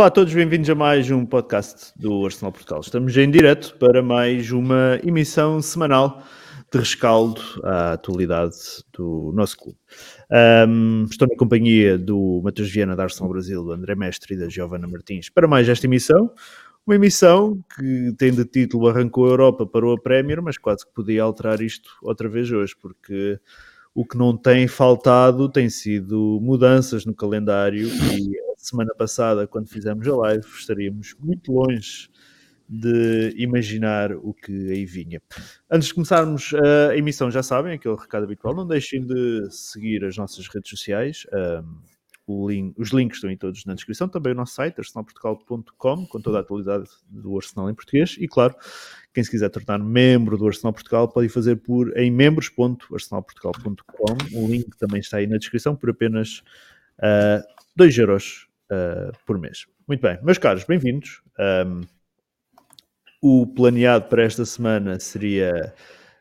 Olá a todos, bem-vindos a mais um podcast do Arsenal Portugal. Estamos em direto para mais uma emissão semanal de rescaldo à atualidade do nosso clube. Um, estou na companhia do Matheus Viana da Arsenal Brasil, do André Mestre e da Giovana Martins para mais esta emissão. Uma emissão que tem de título Arrancou a Europa, parou a Premier, mas quase que podia alterar isto outra vez hoje, porque o que não tem faltado tem sido mudanças no calendário e semana passada, quando fizemos a live, estaríamos muito longe de imaginar o que aí vinha. Antes de começarmos a emissão, já sabem, aquele recado habitual, não deixem de seguir as nossas redes sociais. Um, link, os links estão em todos na descrição, também o nosso site, arsenalportugal.com, com toda a atualidade do Arsenal em português. E claro, quem se quiser tornar membro do Arsenal Portugal pode fazer por em membros.arsenalportugal.com. O link também está aí na descrição por apenas uh, 2 euros uh, por mês. Muito bem, meus caros, bem-vindos. Um, o planeado para esta semana seria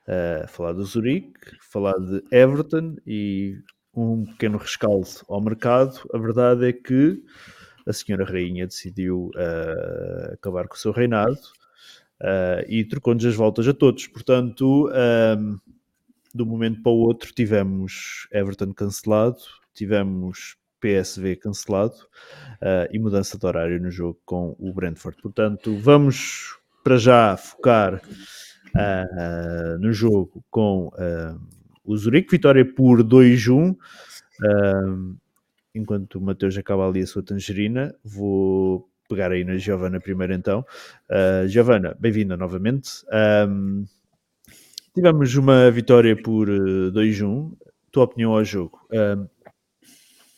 uh, falar do Zurique, falar de Everton e um pequeno rescaldo ao mercado. A verdade é que a senhora Rainha decidiu uh, acabar com o seu reinado uh, e trocou-nos as voltas a todos. Portanto, um, de um momento para o outro, tivemos Everton cancelado, tivemos PSV cancelado uh, e mudança de horário no jogo com o Brentford. Portanto, vamos para já focar uh, no jogo com uh, o Zurique, vitória por 2-1. Uh, enquanto o Mateus acaba ali a sua tangerina, vou pegar aí na Giovana primeiro então. Giovana, bem-vinda novamente. Tivemos uma vitória por 2-1. Tua opinião ao jogo?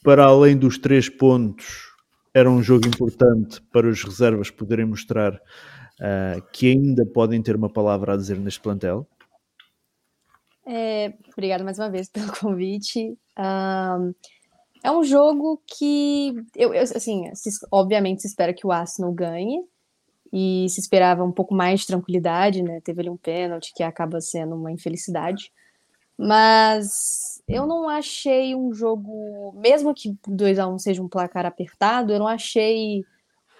Para além dos três pontos, era um jogo importante para os reservas poderem mostrar uh, que ainda podem ter uma palavra a dizer neste plantel? É, obrigada mais uma vez pelo convite. Um, é um jogo que, eu, eu, assim, se, obviamente se espera que o Arsenal ganhe, e se esperava um pouco mais de tranquilidade, né? Teve ali um pênalti que acaba sendo uma infelicidade. Mas eu não achei um jogo, mesmo que 2 a 1 um seja um placar apertado, eu não achei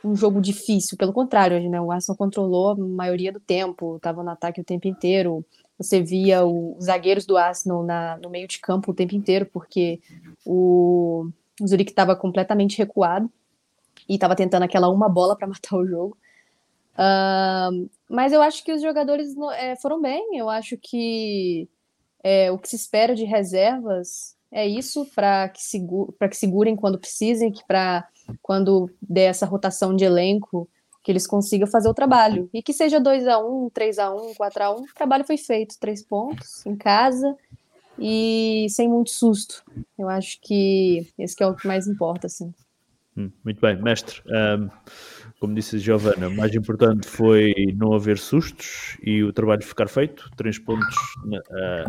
um jogo difícil, pelo contrário, né, o Arsenal controlou a maioria do tempo, estava no ataque o tempo inteiro. Você via o, os zagueiros do Arsenal na, no meio de campo o tempo inteiro, porque o, o Zurique estava completamente recuado e estava tentando aquela uma bola para matar o jogo. Uh, mas eu acho que os jogadores é, foram bem, eu acho que é, o que se espera de reservas é isso para que, segure, que segurem quando precisem, que para quando der essa rotação de elenco, que eles consigam fazer o trabalho. E que seja 2 a 1 3 a 1 4 a 1 o trabalho foi feito, três pontos em casa e sem muito susto. Eu acho que esse que é o que mais importa, assim. Hum, muito bem, mestre. Um, como disse a Giovana, o mais importante foi não haver sustos e o trabalho ficar feito. Três pontos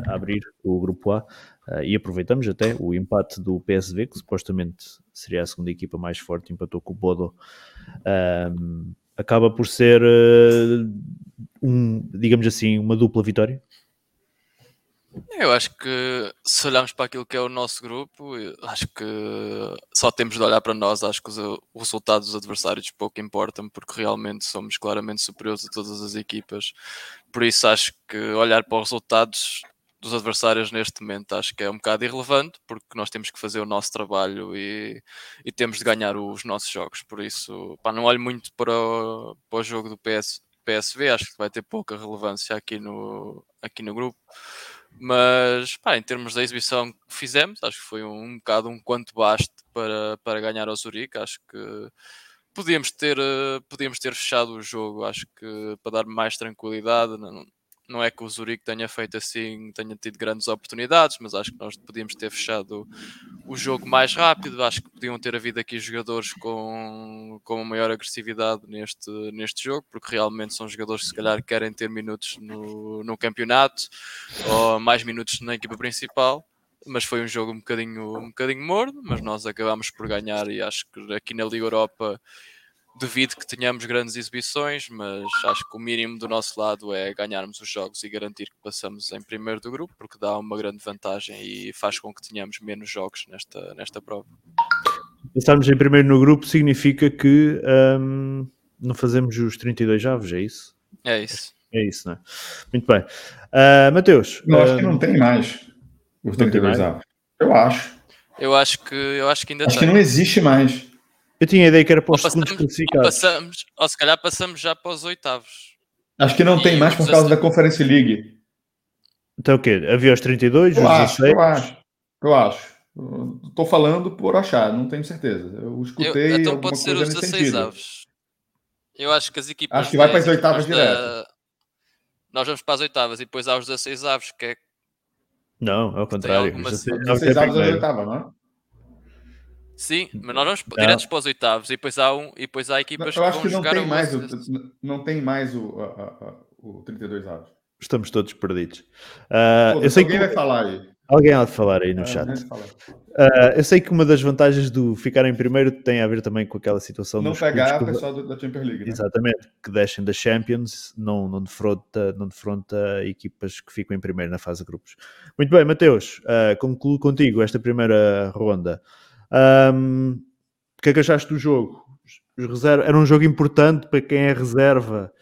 a, abrir o grupo A uh, e aproveitamos até o empate do PSV, que supostamente seria a segunda equipa mais forte, empatou com o Bodo. Acaba por ser, uh, um, digamos assim, uma dupla vitória eu acho que se olharmos para aquilo que é o nosso grupo, acho que só temos de olhar para nós. Acho que os, os resultados dos adversários pouco importam, porque realmente somos claramente superiores a todas as equipas. Por isso, acho que olhar para os resultados dos adversários neste momento acho que é um bocado irrelevante, porque nós temos que fazer o nosso trabalho e, e temos de ganhar os nossos jogos. Por isso, pá, não olho muito para o, para o jogo do PS, PSV, acho que vai ter pouca relevância aqui no, aqui no grupo. Mas pá, em termos da exibição que fizemos, acho que foi um, um bocado um quanto baste para, para ganhar ao Zurique. Acho que podíamos ter, uh, podíamos ter fechado o jogo, acho que para dar mais tranquilidade. Não, não é que o Zurique tenha feito assim, tenha tido grandes oportunidades, mas acho que nós podíamos ter fechado o jogo mais rápido. Acho que podiam ter havido aqui jogadores com, com uma maior agressividade neste, neste jogo, porque realmente são jogadores que se calhar querem ter minutos no, no campeonato ou mais minutos na equipa principal. Mas foi um jogo um bocadinho, um bocadinho morno, mas nós acabámos por ganhar e acho que aqui na Liga Europa Duvido que tenhamos grandes exibições, mas acho que o mínimo do nosso lado é ganharmos os jogos e garantir que passamos em primeiro do grupo, porque dá uma grande vantagem e faz com que tenhamos menos jogos nesta, nesta prova. Estarmos em primeiro no grupo significa que um, não fazemos os 32 avos, é isso? É isso. É isso, não é? Muito bem. Uh, Mateus. Eu acho que não tem mais os 32 avos. Eu acho. Eu acho que, eu acho que ainda Acho tem. que não existe mais. Eu tinha a ideia que era para Ou os segundos passamos, ou, classificados. passamos, ou se calhar passamos já para os oitavos. Acho que não E tem mais por causa da 16. Conference League. Então o quê? Havia os 32, Eu os acho, 16? eu acho. Eu acho. Estou falando por achar, não tenho certeza. Eu Eu, escutei então alguma pode ser os nesse 16 sentido. avos. Eu acho que as equipas. Acho que vai para as as oitavas da- Nós vamos para as oitavas e depois há os 16 avos, que é Não, ao contrário. alguma- Os 16 16 avos é oitava, não é? Sim, mas nós vamos Não. diretos para os oitavos e depois há um e depois há equipas Eu acho vão que não jogar tem mais o, não tem mais o, a- a- o 32 avos. Estamos todos perdidos. Ah, Pô, eu sei alguém que vai falar aí. alguém há de falar aí no Ah, chat. Ah, eu sei que uma das vantagens do ficar em primeiro tem a ver também com aquela situação Não pegar que- o pessoal do- da Champions League, né? Exatamente, que descem da Champions, não, não, defronta, não defronta equipas que ficam em primeiro na fase de grupos. Muito bem, Mateus, ah, concluo contigo esta primeira ronda. Ahm, o que é que achaste do jogo? Os reserva- Era um jogo importante para quem é reserva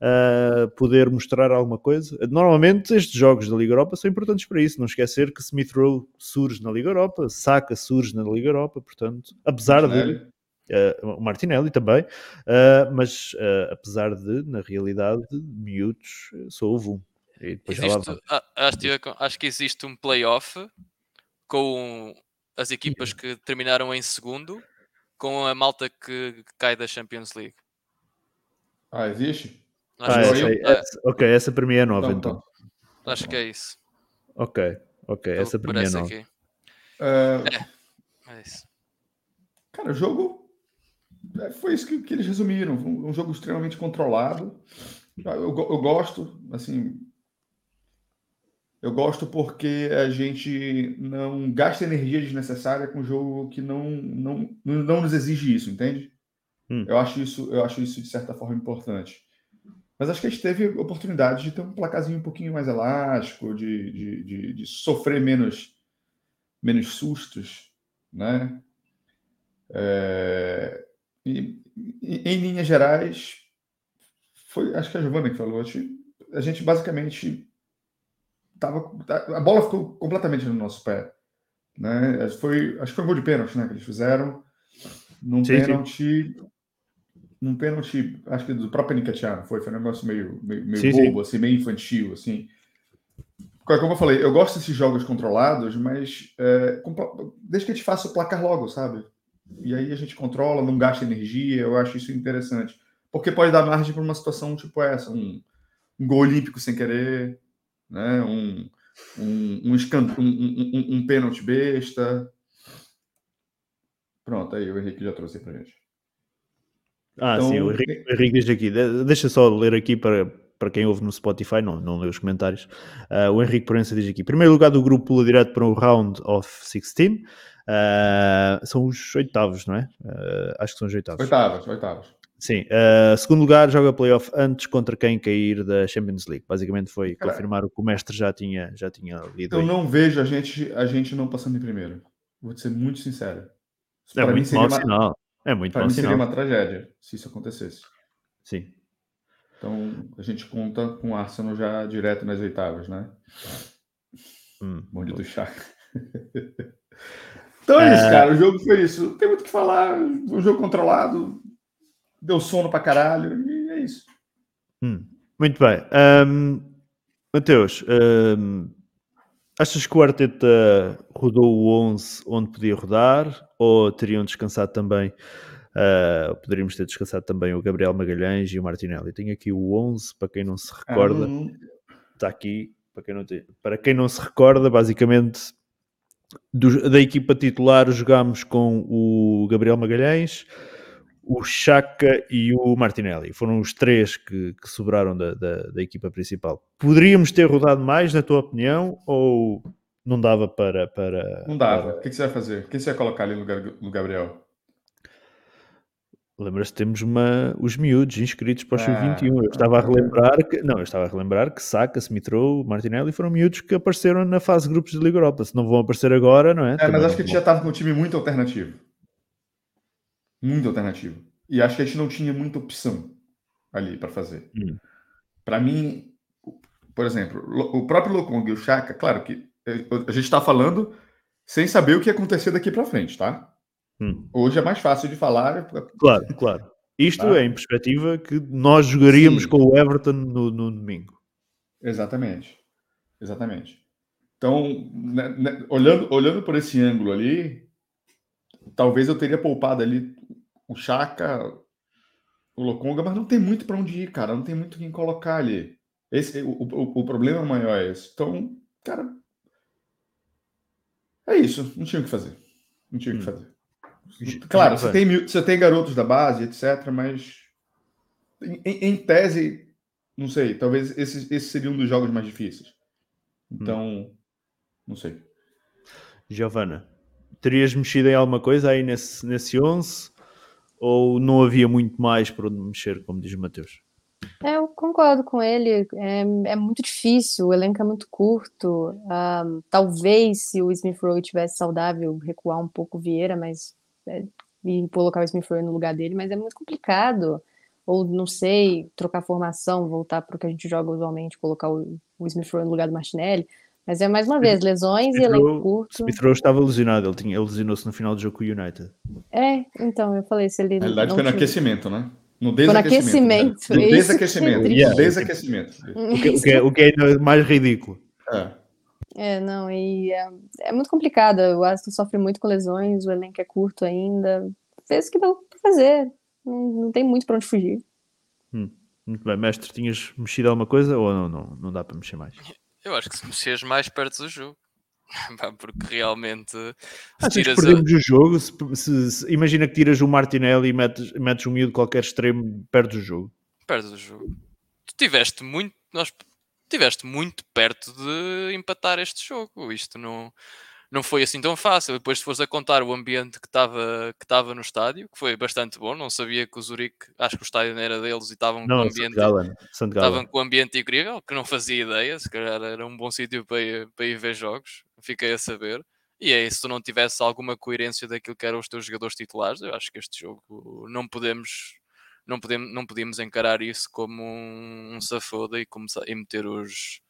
ah, poder mostrar alguma coisa? Normalmente estes jogos da Liga Europa são importantes para isso, não esquecer que Smith Rowe surge na Liga Europa, Saka surge na Liga Europa, portanto, apesar de Martinelli. Uh, o Martinelli também, uh, mas uh, apesar de, na realidade, miúdos, uh, só houve um. Existe, acho, que- acho que existe um playoff com as equipas que terminaram em segundo com a malta que, cai da Champions League. Ah, existe? Acho, Ah, que, essa, é, essa- ok, essa para mim é nova, Então, então. então. acho que é isso. Ok, ok, pelo essa para mim é nova. aqui. Ah, É isso. Cara, o jogo é, foi isso que, que eles resumiram. Foi Um, um jogo extremamente controlado. Eu, go- eu gosto, assim. Eu gosto porque a gente não gasta energia desnecessária com um jogo que não, não, não nos exige isso, entende? Hum. Eu acho isso, eu acho isso de certa forma importante. Mas acho que a gente teve oportunidade de ter um placazinho um pouquinho mais elástico, de, de, de, de sofrer menos, menos sustos, né? É, e, em linhas gerais, foi, acho que a Giovana que falou, a gente basicamente tava, a bola ficou completamente no nosso pé, né? Foi, acho que foi um gol de pênalti, né, que eles fizeram, num Sim, sim. pênalti, num pênalti, acho que do próprio Nicatiano, foi, foi um negócio meio, meio, meio Sim, sim. bobo, assim, meio infantil, assim. Como eu falei, eu gosto desses jogos controlados, mas é, desde que a gente faça o placar logo, sabe? E aí a gente controla, não gasta energia, eu acho isso interessante. Porque pode dar margem para uma situação tipo essa, um, um gol olímpico sem querer, né? um, um, um, um, um, pênalti besta. Pronto, aí o Henrique já trouxe para gente. Ah, Então, sim, o Henrique, o Henrique diz aqui, de- deixa só ler aqui para, para quem ouve no Spotify, não, não lê os comentários. Ah, o Henrique Proença diz aqui: primeiro lugar do grupo pula direto para o Round of 16. Ah, são os oitavos, não é? Ah, acho que são os oitavos. Oitavas, oitavas. Sim. Ah, segundo lugar, joga playoff antes contra quem cair da Champions League. Basicamente foi confirmar o que o mestre já tinha, já tinha lido. Eu aí. não vejo a gente, a gente não passando em primeiro. Vou te ser muito sincero. É mim muito seria mau uma- sinal. É muito Para mau mim seria sinal. uma tragédia se isso acontecesse. Sim. Então a gente conta com o Arsenal já direto nas oitavas, né? Hum. Bonde do chá. então é isso, cara. O jogo foi isso. Não tem muito o que falar. Um jogo controlado. Deu sono pra caralho. E é isso. Hum, Muito bem. Ahm, Mateus, ahm, achas que o Arteta rodou o 11 onde podia rodar ou teriam descansado também? ah, poderíamos ter descansado também o Gabriel Magalhães e o Martinelli. Tenho aqui o 11 para quem não se recorda. Não- está aqui para quem não, tem- para quem não se recorda, basicamente do- da equipa titular jogámos com o Gabriel Magalhães, o Chaka e o Martinelli. Foram os três que, que sobraram da, da, da equipa principal. Poderíamos ter rodado mais, na tua opinião, ou não dava para. para não dava. para- O que que você vai fazer? Quem você vai colocar ali no do Gabriel? Lembras-te, temos uma, os miúdos inscritos para o Ah, Sub-21. Eu estava a relembrar que, não, eu estava a relembrar que Saka, Smith Rowe, Martinelli foram miúdos que apareceram na fase de grupos de Liga Europa. Se não vão aparecer agora, não é? É, Também mas acho que vão. já estava com um time muito alternativo. Muita alternativa. E acho que a gente não tinha muita opção ali para fazer. Hum. Para mim, por exemplo, o próprio Lokong e o Chaka, claro que eh, a gente está falando sem saber o que acontecer daqui para frente, tá? Hum. Hoje é mais fácil de falar. Claro, claro. Isto Tá. é em perspectiva que nós jogaríamos Sim. com o Everton no, no domingo. Exatamente. Exatamente. Então, né, né, olhando, olhando por esse ângulo ali, talvez eu teria poupado ali o Chaka, o Lokonga, mas não tem muito para onde ir, cara. Não tem muito quem colocar ali. Esse, o, o, o problema maior é esse. Então, cara, é isso. Não tinha o que fazer. Não tinha o que Hum. fazer. Claro, você tem, mil- você tem garotos da base, etc., mas em, em- tese, não sei, talvez esse, esse seria um dos jogos mais difíceis. Então, não sei. Giovana, terias mexido em alguma coisa aí nesse, nesse 11? Ou não havia muito mais para onde mexer, como diz o Mateus? É, eu concordo com ele. É, é muito difícil, o elenco é muito curto. Ahm, talvez se o Smith Rowe tivesse saudável, recuar um pouco o Vieira, mas é, e colocar o Smith Rowe no lugar dele, mas é muito complicado. Ou não sei, trocar formação, voltar para o que a gente joga usualmente, colocar o, o Smith Rowe no lugar do Martinelli. Mas é mais uma vez, lesões e Smith elenco Rowe- curto. Smith Rowe estava lesionado, ele, tinha, ele lesionou-se no final do jogo com o United. É, então, eu falei, se ele Na realidade, não foi no aquecimento, né? No no desaquecimento. aquecimento, né? No é desaquecimento. No desaquecimento. O que, o que é, o que é ainda mais ridículo. É. É, não, e é, é muito complicado. O Aston sofre muito com lesões, o elenco é curto ainda. Fez o que deu pra fazer. Não, não tem muito pra onde fugir. Muito bem, mestre, tinhas mexido alguma coisa ou não, não, não dá para mexer mais? Eu acho que se mexeres mais perto do jogo. Porque realmente se Achas que tiras a- perdemos o jogo? Se, se- se- imagina que tiras o Martinelli e metes, metes um miúdo qualquer extremo perto do jogo. perto do jogo. Tu tiveste muito, nós tiveste muito perto de empatar este jogo. Isto não, não foi assim tão fácil. Depois, se fores a contar o ambiente que estava que estava no estádio, que foi bastante bom, não sabia que o Zurique, acho que o estádio não era deles e estavam com Não, o Santo ambiente. Santo Estavam com ambiente incrível, que não fazia ideia, se calhar era um bom sítio para ir, para ir ver jogos, fiquei a saber. E é isso, se tu não tivesse alguma coerência daquilo que eram os teus jogadores titulares, eu acho que este jogo não podemos, não podemos, não podíamos encarar isso como um, um safoda e, começar, e meter os,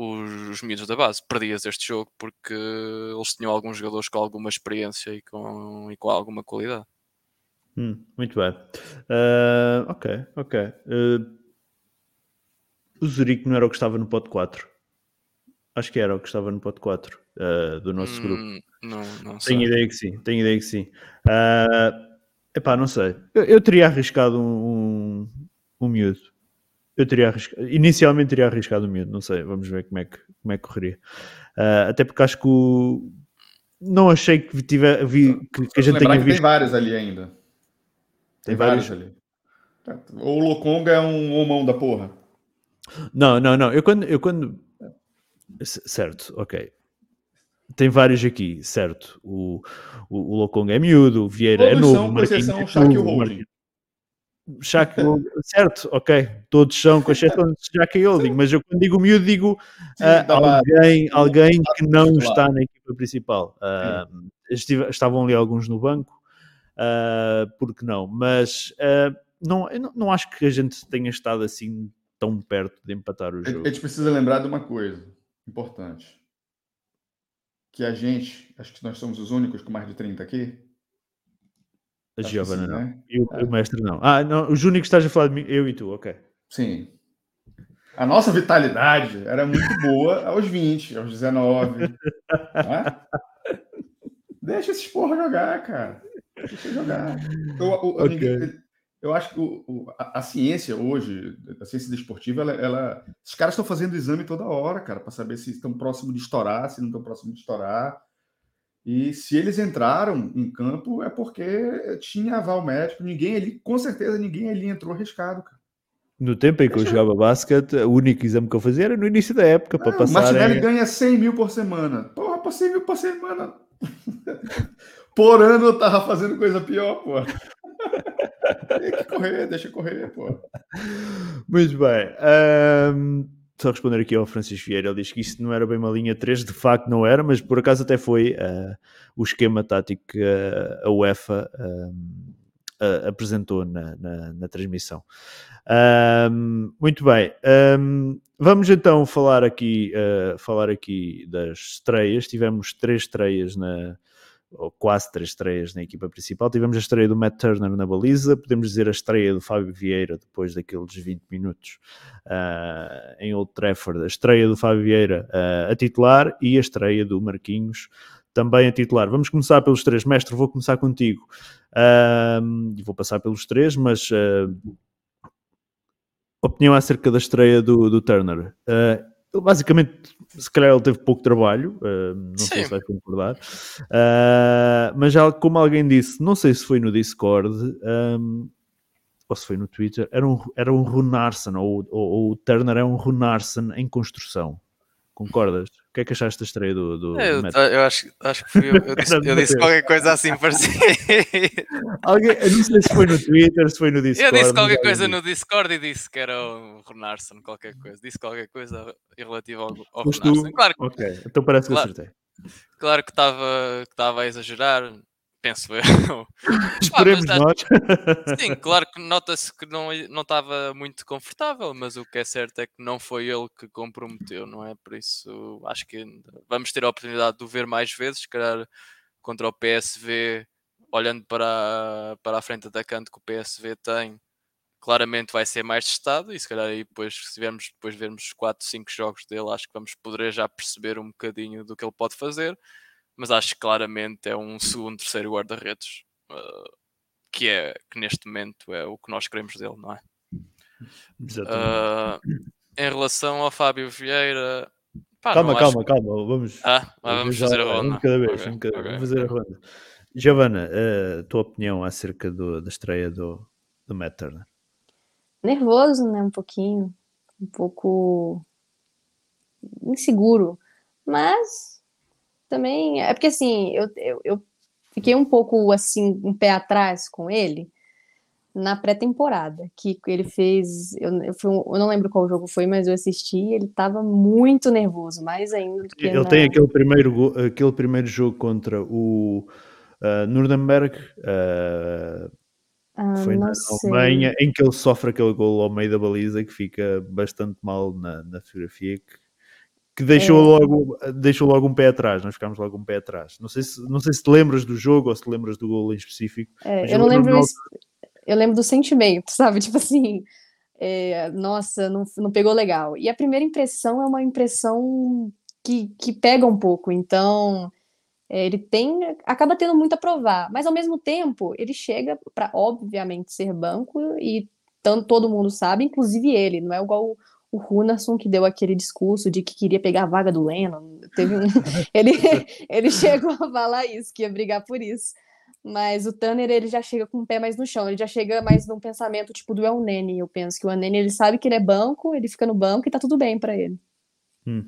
os, os miúdos da base. Perdias este jogo porque eles tinham alguns jogadores com alguma experiência e com, e com alguma qualidade. Hum, muito bem. Ah, ok, ok. Ah, o Zurique não era o que estava no pote 4. Acho que era o que estava no pote 4 ah, do nosso grupo. Hum, Não, não sei. Tenho ideia que sim, tenho ideia que sim. Ah, epá, não sei. Eu, eu teria arriscado um, um, um miúdo. Eu teria arriscado, inicialmente teria arriscado um miúdo, não sei, vamos ver como é que, como é que correria. Ah, até porque acho que o, não achei que, tiver, vi, que, que a gente tenha que visto. tem vários ali ainda. Tem Tem vários ali. Ou o Lokonga é um homão da porra. Não, não, não. Eu quando, eu quando. Certo, ok. Tem vários aqui, certo. O, o, o Lokonga é miúdo, o Vieira é Todos novo, são, o Marquinhos exceção é o o novo, o. Marquinhos- Shaq, certo, ok. Todos são, com exceção de Shaq e Holding, mas eu quando digo miúdo, digo Sim, ah, da base. alguém, alguém que não está na equipa principal. Ah, estive- estavam ali alguns no banco, ah, porque não? Mas ah, não, não, não acho que a gente tenha estado assim tão perto de empatar o jogo. a gente precisa lembrar de uma coisa importante. Que a gente, acho que nós somos os únicos com mais de 30 aqui. A Acho que Giovana sim, não. né? E o, o mestre não. Ah, não. Os únicos que estás a falar de mim, eu e tu, ok. Sim. A nossa vitalidade era muito boa aos 20, aos 19. né? Deixa esses porra jogar, cara. Deixa jogar. Eu, o- Ok. ninguém- eu acho que o- o- a, a ciência hoje, a ciência desportiva, ela, ela- os caras estão fazendo exame toda hora, cara, para saber se estão próximos de estourar, se não estão próximos de estourar. E se eles entraram em campo é porque tinha aval médico. Ninguém ali, com certeza, ninguém ali entrou arriscado, cara. No tempo em que eu Deixa- jogava basquete, o único exame que eu fazia era no início da época, para Ah, o passar. Martinelli em- ganha 100 mil por semana. Porra, por 100 mil por semana. por ano eu tava fazendo coisa pior, pô. Tem que correr, deixa correr, pô. Muito bem. Ahm, só responder aqui ao Francisco Vieira, ele diz que isso não era bem uma linha 3, de facto não era, mas por acaso até foi uh, o esquema tático que uh, a UEFA uh, apresentou na, na, na transmissão. muito bem, um, vamos então falar aqui, falar aqui das estreias. Tivemos três estreias na, ou quase três estreias na equipa principal. Tivemos a estreia do Matt Turner na baliza, podemos dizer a estreia do Fábio Vieira depois daqueles 20 minutos uh, em Old Trafford, a estreia do Fábio Vieira uh, a titular e a estreia do Marquinhos também a titular. Vamos começar pelos três. Mestre, vou começar contigo. Uh, e vou passar pelos três, mas opinião acerca da estreia do, do Turner. Uh, basicamente se calhar ele teve pouco trabalho, uh, não Sim. sei se vai concordar, uh, mas já, como alguém disse, não sei se foi no Discord um, ou se foi no Twitter, era um, era um Runarsson, ou, ou, ou o Turner é um Runarsson em construção. Concordas? O que é que achaste da estreia do, do, eu, eu, acho, acho que fui eu. Eu disse, eu disse qualquer coisa assim parecia. Alguém, eu não sei se foi no Twitter, se foi no Discord. Eu disse qualquer coisa no Discord e disse que era o Runarsson, qualquer coisa. Disse qualquer coisa relativo ao, ao Runarsson. Claro que, ok, então parece que claro, acertei. Claro que estava a exagerar, penso eu. Esperemos ah, nós. Sim, claro que nota-se que não estava muito confortável, mas o que é certo é que não foi ele que comprometeu, não é? Por isso acho que vamos ter a oportunidade de o ver mais vezes, se calhar contra o PSV, olhando para, para a frente atacante que o PSV tem, claramente vai ser mais testado e se calhar aí depois, se tivermos depois vermos 4, 5 jogos dele, acho que vamos poder já perceber um bocadinho do que ele pode fazer mas acho que claramente é um segundo, terceiro guarda-redes, uh, que é que neste momento é o que nós queremos dele, não é? Uh, em relação ao Fábio Vieira. Pá, calma, calma, calma, vamos, ah, vamos já, fazer a ronda. Um cada vez, okay, um cada okay, vamos fazer a ronda. Giovana, a tua opinião acerca do, da estreia do, do Matt Turner? Nervoso, né? Um pouquinho, um pouco inseguro, mas também. É porque assim, eu, eu, eu fiquei um pouco assim, um pé atrás com ele na pré-temporada, que ele fez. Eu, eu, fui, eu, não lembro qual jogo foi, mas eu assisti ele estava muito nervoso, mais ainda do que. Ele na... tem aquele primeiro, aquele primeiro jogo contra o uh, Nuremberg. Uh, ah, foi na Alemanha, em que ele sofre aquele gol ao meio da baliza que fica bastante mal na, na fotografia. Que que deixou, é... logo, deixou logo um pé atrás, nós ficámos logo um pé atrás. Não sei se, não sei se te lembras do jogo ou se te lembras do gol em específico. É, eu não lembro isso, eu lembro do sentimento, sabe? Tipo assim, é, nossa, não, não pegou legal. E a primeira impressão é uma impressão que, que pega um pouco, então é, ele tem, acaba tendo muito a provar, mas ao mesmo tempo ele chega para, obviamente, ser banco e tanto, todo mundo sabe, inclusive ele, não é igual o Runerson que deu aquele discurso de que queria pegar a vaga do Lennon. Teve um... ele, ele chegou a falar isso, que ia brigar por isso. Mas o Tanner, ele já chega com o pé mais no chão, ele já chega mais num pensamento tipo do El Nene, eu penso que o El Nene, ele sabe que ele é banco, ele fica no banco e tá tudo bem para ele. Hum.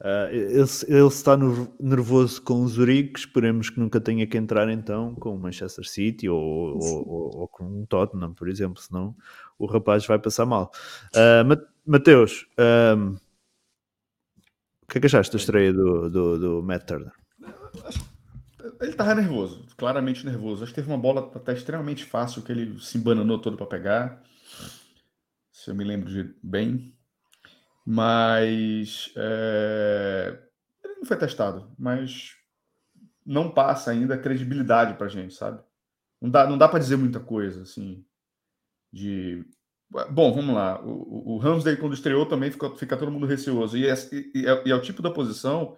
Uh, ele, ele, está nervoso com o Zurique, esperemos que nunca tenha que entrar então com o Manchester City ou, ou, ou, ou com o Tottenham, por exemplo, senão o rapaz vai passar mal. Uh, Mateus, um, o que é que achaste da estreia do, do, do Matt Turner? Ele estava nervoso, claramente nervoso. Acho que teve uma bola até extremamente fácil que ele se embananou todo para pegar. Se eu me lembro de bem. Mas é, ele não foi testado, mas não passa ainda credibilidade para gente, sabe? Não dá, não dá para dizer muita coisa assim de Bom, vamos lá. O, o quando estreou, também fica, fica todo mundo receoso. E é, e, é, e é, o tipo da posição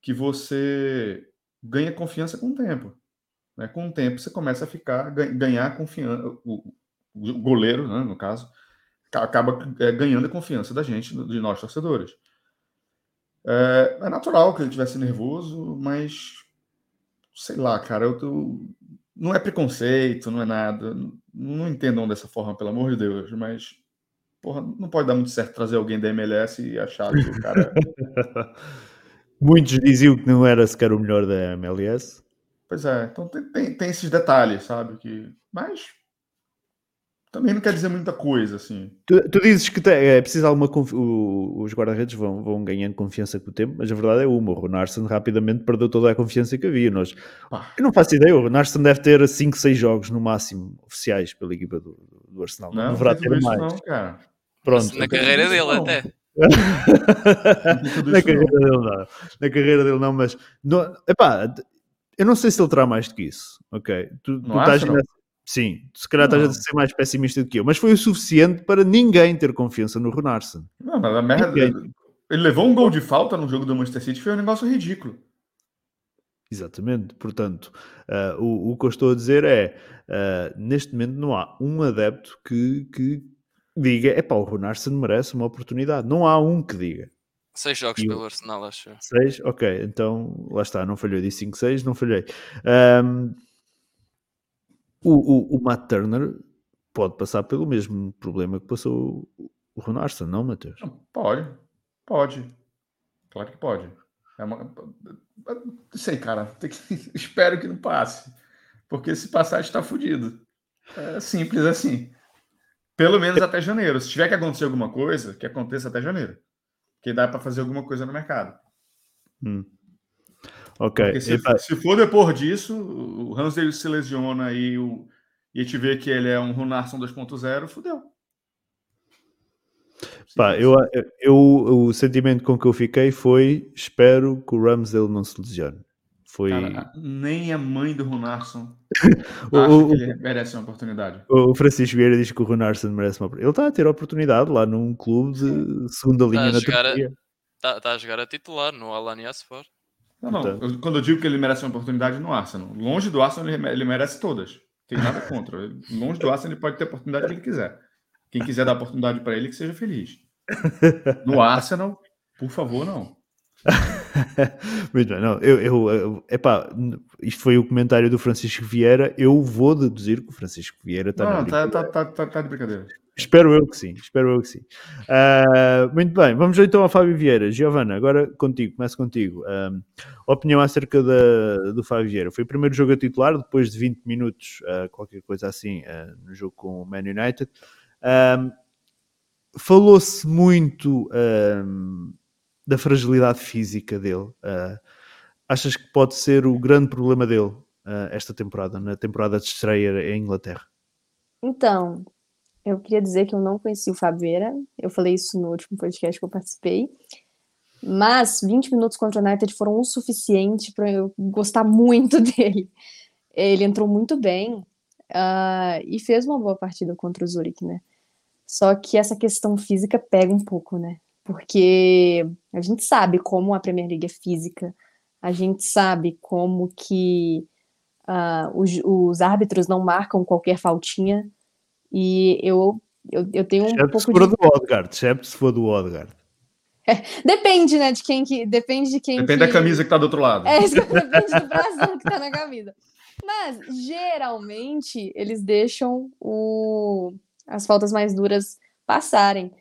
que você ganha confiança com o tempo. Né? Com o tempo, você começa a ficar, ganhar confiança. O, o goleiro, né, no caso, acaba é, ganhando a confiança da gente, de nós torcedores. É, é natural que ele tivesse nervoso, mas sei lá, cara, eu tô, não é preconceito, não é nada. Não entendam dessa forma, pelo amor de Deus, mas porra, não pode dar muito certo trazer alguém da MLS e achar que o cara. Muitos diziam que não era sequer o melhor da MLS. Pois é, então tem, tem, tem esses detalhes, sabe? Que... Mas também não quer dizer muita coisa, assim. Tu, tu dizes que te, é preciso alguma o, os guarda-redes vão, vão ganhando confiança com o tempo, mas a verdade é uma, o Ronarsson rapidamente perdeu toda a confiança que havia. Nós, eu não faço ideia, o Ronarsson deve ter 5, 6 jogos no máximo oficiais pela equipa do, do Arsenal. Não, não deverá ter mais. Não, cara. Pronto. Na carreira dele não. até. na carreira dele não. Na carreira dele não, mas não, epá, eu não sei se ele terá mais do que isso. Ok. Tu, tu estás nessa, Sim, se calhar estás a ser mais pessimista do que eu, mas foi o suficiente para ninguém ter confiança no Ronarsson. Não, mas a merda. Ninguém. Ele levou um gol de falta no jogo do Manchester City, foi um negócio ridículo. Exatamente, portanto, uh, o, o, que eu estou a dizer é: uh, neste momento não há um adepto que, que diga, é pá, o Ronarsson merece uma oportunidade. Não há um que diga. Seis jogos e pelo Arsenal, acho. Seis? Ok, então lá está, não falhei. Disse 5-6, não falhei. Um, o, o, o Matt Turner pode passar pelo mesmo problema que passou o Ronarsson, não, Matheus? Pode, pode. Claro que pode. É uma... Não sei, cara. Que... Espero que não passe. Porque se passar, está fudido. É simples assim. Pelo menos até janeiro. Se tiver que acontecer alguma coisa, que aconteça até janeiro. Que dá para fazer alguma coisa no mercado. Hum. Ok. Se, se, for depois disso, o Hansel se lesiona e, o, e a gente vê que ele é um Runarsson 2.0, fudeu. Pá, eu, eu, o sentimento com que eu fiquei foi espero que o Ramsdale não se lesione. Foi... Cara, nem a mãe do Runarsson o, que ele merece uma oportunidade. O Francisco Vieira diz que o Runarsson merece uma oportunidade. Ele está a ter oportunidade lá num clube de segunda linha tá na Turquia. Está tá a jogar a titular no Alanya Sport. Não, não. Eu, quando eu digo que ele merece uma oportunidade no Arsenal, longe do Arsenal ele, merece todas. Tem nada contra. longe do Arsenal ele pode ter a oportunidade que ele quiser. Quem quiser dar oportunidade para ele, que seja feliz. No Arsenal, por favor, não. Muito bem, não, eu, eu, eu epá, isto foi o comentário do Francisco Vieira. Eu vou deduzir que o Francisco Vieira está não, tá, tá, tá, tá, tá de brincadeira. Espero eu que sim, espero eu que sim. Uh, muito bem, vamos então ao Fábio Vieira. Giovana, agora contigo, começo contigo. Uh, opinião acerca da, do Fábio Vieira. Foi o primeiro jogo a titular, depois de 20 minutos, uh, qualquer coisa assim, no jogo com o Man United. Falou-se muito da fragilidade física dele. achas que pode ser o grande problema dele esta temporada, na temporada de estreia em Inglaterra? Então, eu queria dizer que eu não conheci o Fábio Vieira, eu falei isso no último podcast que eu participei, mas 20 minutos contra o United foram o suficiente para eu gostar muito dele. Ele entrou muito bem uh, e fez uma boa partida contra o Zurich, né? Só que essa questão física pega um pouco, né? Porque a gente sabe como a Premier League é física, a gente sabe como que uh, os, os árbitros não marcam qualquer faltinha, e eu, eu, eu tenho um exceto pouco se for de... do Odgard, exceto se for do Odgard. É, depende, né, de quem que... Depende de quem Depende que... da camisa que tá do outro lado. É, depende do braço que tá na camisa. Mas, geralmente, eles deixam o... as faltas mais duras passarem.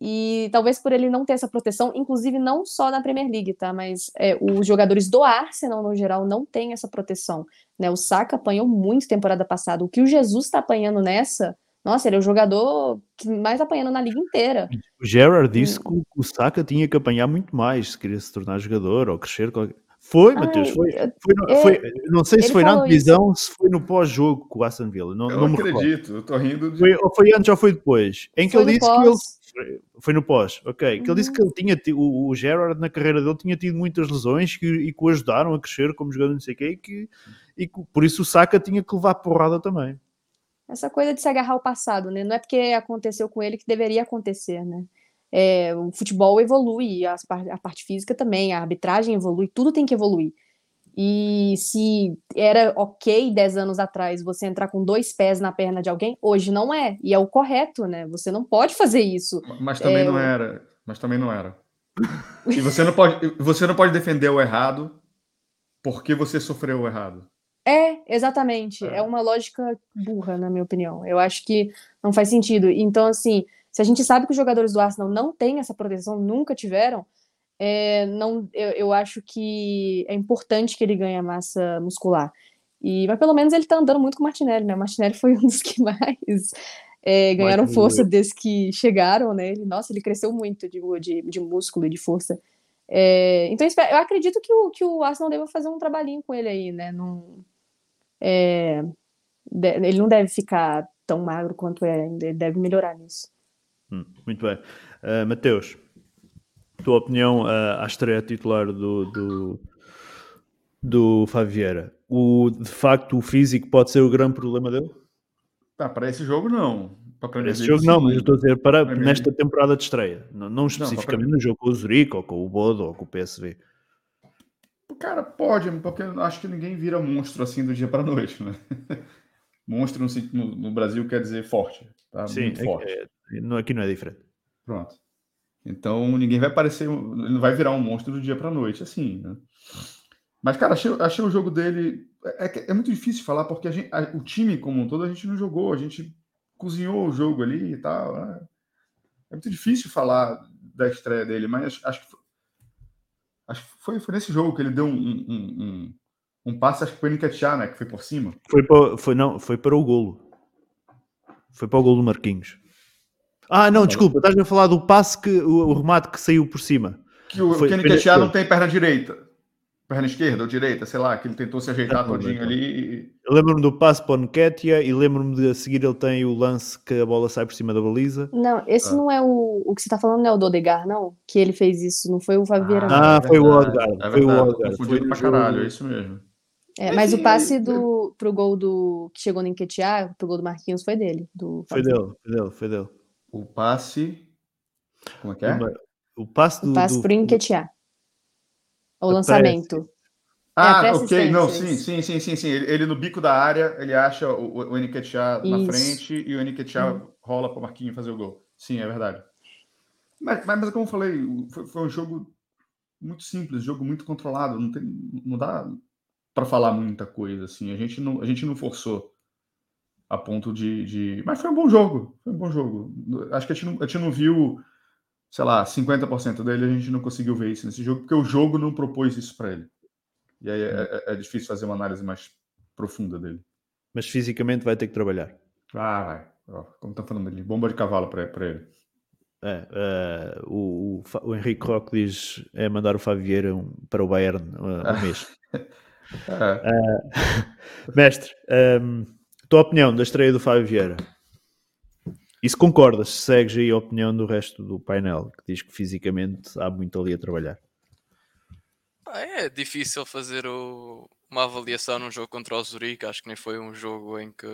E talvez por ele não ter essa proteção, inclusive não só na Premier League, tá? Mas é, os jogadores do Arsenal, no geral, não têm essa proteção. Né? O Saka apanhou muito temporada passada. O que o Jesus está apanhando nessa nossa, ele é o jogador que mais apanhando na liga inteira. O Gerard disse que o Saka tinha que apanhar muito mais se queria se tornar jogador ou crescer. Foi, Matheus, foi, foi, é, foi, Não sei se foi na divisão, isso. se foi no pós-jogo com o Aston Villa. Não, eu não acredito, eu tô rindo. De... Foi, ou foi antes ou foi depois? Em que foi ele disse pós. que ele. Foi no pós, ok. Uhum. Que ele disse que ele tinha o, o Gerard na carreira dele tinha tido muitas lesões que, e que o ajudaram a crescer como jogador, não sei o quê, e que, e que por isso o Saka tinha que levar porrada também essa coisa de se agarrar ao passado, né? Não é porque aconteceu com ele que deveria acontecer, né? É, o futebol evolui, a, a, parte física também, a arbitragem evolui, tudo tem que evoluir. E se era ok 10 anos atrás você entrar com dois pés na perna de alguém, hoje não é. E é o correto, né? Você não pode fazer isso. Mas também é... não era. Mas também não era. E você não pode, você não pode defender o errado porque você sofreu o errado. É, exatamente. É. é uma lógica burra, na minha opinião. Eu acho que não faz sentido. Então, assim, se a gente sabe que os jogadores do Arsenal não têm essa proteção, nunca tiveram, é, não, eu, eu, acho que é importante que ele ganhe massa muscular. E, mas pelo menos ele tá andando muito com o Martinelli, né? O Martinelli foi um dos que mais é, ganharam força desde que chegaram, né? Ele, nossa, ele cresceu muito de, de, de músculo e de força. É, então, eu acredito que o, que o Arsenal deva fazer um trabalhinho com ele aí, né? Não, é, ele não deve ficar tão magro quanto é ainda, ele deve melhorar nisso. Hum, muito bem. Uh, Mateus, tua opinião uh, à estreia titular do, do, do Favieira. O, de facto, o físico pode ser o grande problema dele? Tá, para esse jogo, não. Premier Esse jogo não, mas eu estou a dizer para Premier nesta temporada de estreia. Não, não especificamente para- no jogo com o Zurique, ou com o Bodo, ou com o PSV. Cara pode, porque acho que ninguém vira monstro assim do dia para noite, né? monstro no, no- Brasil quer dizer forte, tá? Sim, Muito é- forte. é- não- aqui não é diferente. Pronto. Então ninguém vai parecer, ele não vai virar um monstro do dia para noite, assim, né? Mas, cara, achei, achei o jogo dele. É, é- é muito difícil falar, porque a gente- a- o time como um todo a gente não jogou, a gente cozinhou o jogo ali e tal. né? É muito difícil falar da estreia dele, mas acho que acho que foi, foi nesse jogo que ele deu um, um, um, um- passe, acho que foi o Nketiah, né? Que foi por cima. Foi para, foi, não, foi para o golo. Foi para o golo do Marquinhos. Ah, não, desculpa, estás a falar do passe que o, o remate que saiu por cima. Que o Foi- que Nketiah não tem perna direita. Perna esquerda ou direita, sei lá, que ele tentou se ajeitar todinho ali. e- Eu lembro-me do passe para o Nketiah e lembro-me de a seguir ele tem o lance que a bola sai por cima da baliza. Não, esse Ah. não é o. O que você tá falando não é o do Odegar, não? Que ele fez isso, não foi o Favieira, não. Ah, é foi o Odegaard, É foi o verdade, Odegaard, confundido pra caralho, é isso mesmo. É, mas o passe do, pro gol do. que chegou no Nketiah, pro gol do Marquinhos, foi dele. Do Foi dele, foi dele, foi dele. O passe. Como é que é? O passe do. O passe do- pro Nketiah. O lançamento. Ah, É, ok, não, sim, sim, sim, sim, sim. Ele, ele no bico da área, ele acha o, o Nketiah na frente e o Nketiah rola para o Marquinhos fazer o gol. Sim, é verdade. Mas, mas, mas como eu falei, foi, foi um jogo muito simples, jogo muito controlado, não, tem, não dá para falar muita coisa assim. A gente não, a gente não forçou a ponto de, de- Mas foi um bom jogo, foi um bom jogo. Acho que a gente não, a gente não viu, sei lá, 50% dele, a gente não conseguiu ver isso nesse jogo, porque o jogo não propôs isso para ele. E aí é, é- é difícil fazer uma análise mais profunda dele. Mas fisicamente vai ter que trabalhar. Ah, vai. Como tá falando ali, bomba de cavalo para ele. É, eh, o, o, o Henrique Roque diz é mandar o Favieira um- para o Bayern uh, um mês. É, Mestre, ehm, tua opinião da estreia do Fábio Vieira? E se concordas, se segues aí a opinião do resto do painel, que diz que fisicamente há muito ali a trabalhar. É difícil fazer o- uma avaliação num jogo contra o Zurique. Acho que nem foi um jogo em que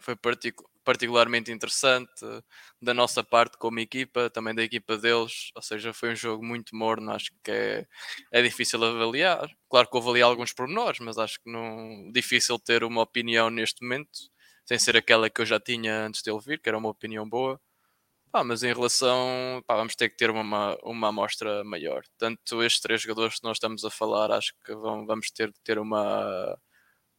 foi particu- particularmente interessante da nossa parte como equipa, também da equipa deles. Ou seja, foi um jogo muito morno. Acho que é, é difícil avaliar. Claro que houve ali alguns pormenores, mas acho que não difícil ter uma opinião neste momento, sem ser aquela que eu já tinha antes de ele vir, que era uma opinião boa. Mas em relação, pá, vamos ter que ter uma, uma amostra maior. Tanto estes três jogadores que nós estamos a falar, acho que vão, vamos ter que ter uma,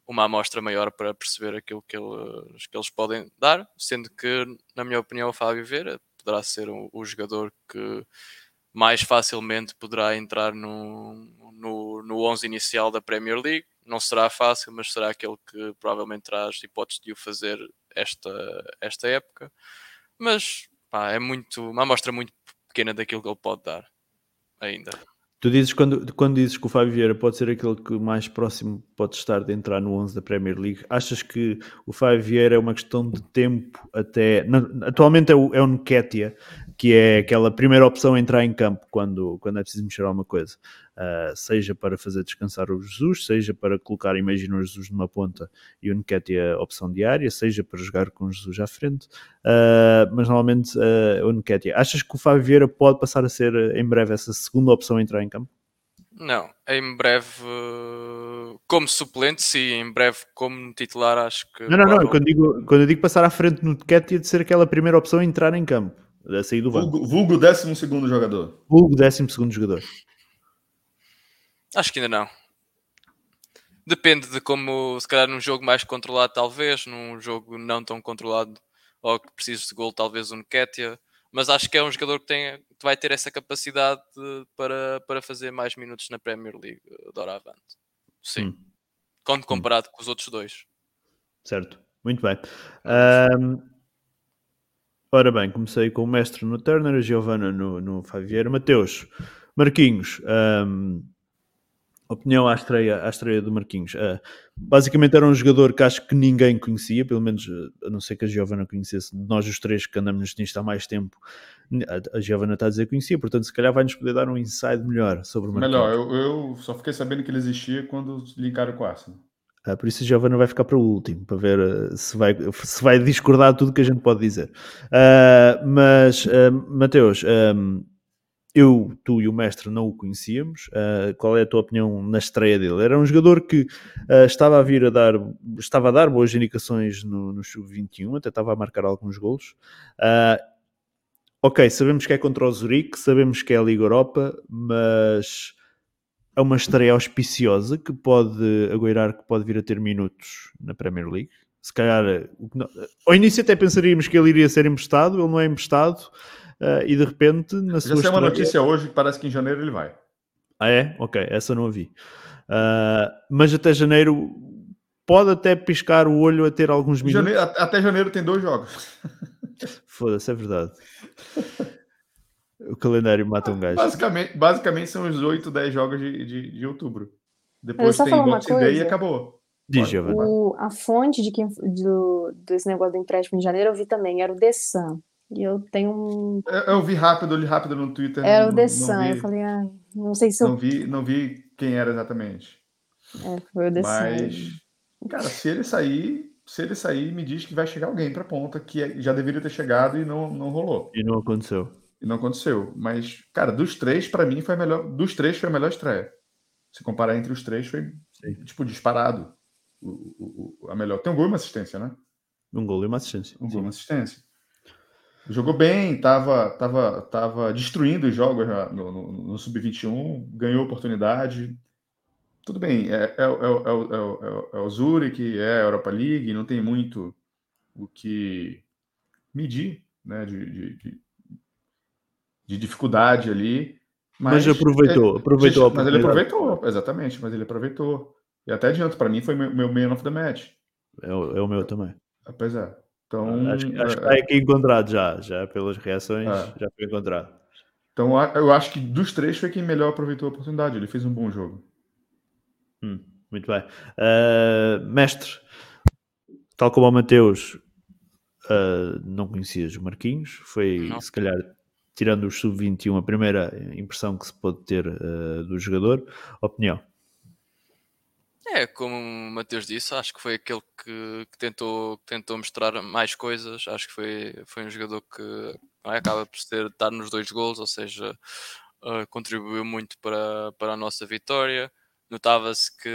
uma amostra maior para perceber aquilo que eles, que eles podem dar, sendo que, na minha opinião, o Fábio Vieira poderá ser o, o jogador que mais facilmente poderá entrar no, no, no 11 inicial da Premier League. Não será fácil, mas será aquele que provavelmente traz hipótese de o fazer esta, esta época. Mas pá, é muito, uma amostra muito pequena daquilo que ele pode dar ainda. Tu dizes, quando, quando dizes que o Fábio Vieira pode ser aquele que mais próximo pode estar de entrar no 11 da Premier League, achas que o Fábio Vieira é uma questão de tempo até... atualmente é o, é o Nketiah, que é aquela primeira opção a entrar em campo quando, quando é preciso mexer alguma coisa. Uh, seja para fazer descansar o Jesus, seja para colocar, imagina o Jesus numa ponta e o Nketiah a opção diária, seja para jogar com o Jesus à frente, uh, mas normalmente uh, o Nketiah. Achas que o Fábio Vieira pode passar a ser em breve essa segunda opção a entrar em campo? Não, em breve como suplente, sim, em breve como titular, acho que. Não, não, não. Quando, digo, quando eu digo passar à frente no Nketiah de ser aquela primeira opção a entrar em campo, a sair do banco. Vulgo, vulgo 12 segundo jogador. Vulgo 12 segundo jogador. Acho que ainda não. Depende de como, se calhar num jogo mais controlado, talvez, num jogo não tão controlado, ou que precise de gol, talvez um Nketiah. Mas acho que é um jogador que, tem, que vai ter essa capacidade de, para, para fazer mais minutos na Premier League, doravante. Sim. Hum. Quando comparado hum. com os outros dois. Certo. Muito bem. Um, Ora bem, comecei com o mestre no Turner, a Giovanna no, no Favier, Mateus, Marquinhos, um, opinião à estreia, à estreia do Marquinhos. Uh, basicamente era um jogador que acho que ninguém conhecia, pelo menos a não ser que a Giovanna conhecesse, nós os três que andamos nisto há mais tempo, a, a Giovanna está a dizer que conhecia, portanto se calhar vai-nos poder dar um insight melhor sobre o Marquinhos. Melhor, eu, eu só fiquei sabendo que ele existia quando linkaram com o Arsenal. Uh, por isso a Giovanna vai ficar para o último, para ver uh, se, vai, se vai discordar de tudo que a gente pode dizer. Uh, mas, Mateus, um, eu, tu e o mestre não o conhecíamos. qual é a tua opinião na estreia dele? Era um jogador que estava a vir a dar, estava a dar boas indicações no, no Sub-21, até estava a marcar alguns golos. ok, sabemos que é contra o Zurique, sabemos que é a Liga Europa, mas é uma estreia auspiciosa que pode aguardar que pode vir a ter minutos na Premier League. Se calhar, ao início até pensaríamos que ele iria ser emprestado, ele não é emprestado, uh, e de repente, na Já sua. Já uma notícia hoje que parece que em janeiro ele vai. Ah, é? Ok, essa não a vi. Uh, mas até janeiro pode até piscar o olho a ter alguns minutos. Janeiro, até janeiro tem dois jogos. Foda-se, é verdade. O calendário mata um gajo. Basicamente, basicamente são os 8, 10 jogos de, de, de outubro. Depois tem Boxing Day e acabou. Diz, o, a fonte de quem, do, desse negócio do empréstimo em janeiro eu vi também, era o The Sun. E eu tenho um. Eu, eu vi rápido, eu li rápido no Twitter. Era não, o The Sun. Eu falei, ah, não sei se não eu. Vi, não vi quem era exatamente. É, foi o The Mas, Sun. cara, se ele sair, se ele sair, me diz que vai chegar alguém para ponta que é, já deveria ter chegado e não, não rolou. E não aconteceu. E não aconteceu. Mas, cara, dos três, para mim, foi a melhor. Dos três, foi a melhor estreia. Se comparar entre os três, foi, Sim. tipo, disparado. O, o, a melhor. Tem um gol e uma assistência, né? Um gol e uma assistência. Um gol e uma assistência. Jogou bem, tava, tava, tava destruindo os jogos no, no, no Sub-21, ganhou oportunidade. Tudo bem, é, é, é, é, o Zurich, é a Europa League, não tem muito o que medir né, de, de, de de dificuldade ali. Mas, mas aproveitou, aproveitou. Mas ele aproveitou, exatamente, mas ele aproveitou. E até adianto, para mim foi meu, meu man of the match. É o, é o meu também. Apesar. É. Então, acho, acho que está aqui encontrado já, já pelas reações, é. já foi encontrado. Então, eu acho que dos três foi quem melhor aproveitou a oportunidade. Ele fez um bom jogo. Hum, muito bem. Uh, mestre, tal como o Mateus, uh, não conhecias o Marquinhos, foi não. se calhar tirando os sub-21, a primeira impressão que se pode ter uh, do jogador. Opinião? É, como o Matheus disse, acho que foi aquele que, que, tentou, que tentou mostrar mais coisas. Acho que foi, foi um jogador que é, acaba por estar nos dois gols, ou seja, uh, contribuiu muito para, para a nossa vitória. Notava-se que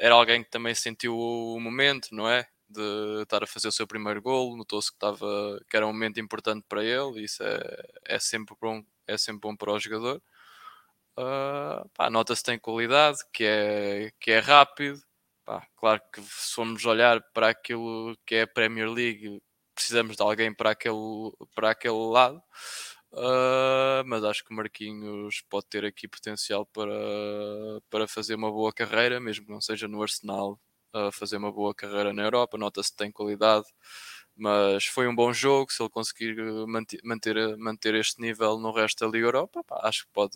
era alguém que também sentiu o momento, não é? de estar a fazer o seu primeiro gol, notou-se que, estava, que era um momento importante para ele, e isso é, é, sempre, bom, é sempre bom para o jogador. Uh, Nota-se que tem qualidade, que é, que é rápido. Pá, claro que se formos olhar para aquilo que é a Premier League, precisamos de alguém para aquele, para aquele lado. Uh, mas acho que o Marquinhos pode ter aqui potencial para, para fazer uma boa carreira, mesmo que não seja no Arsenal a fazer uma boa carreira na Europa, nota-se que tem qualidade, mas foi um bom jogo. Se ele conseguir manter, manter este nível no resto da Liga Europa, pá, acho que pode,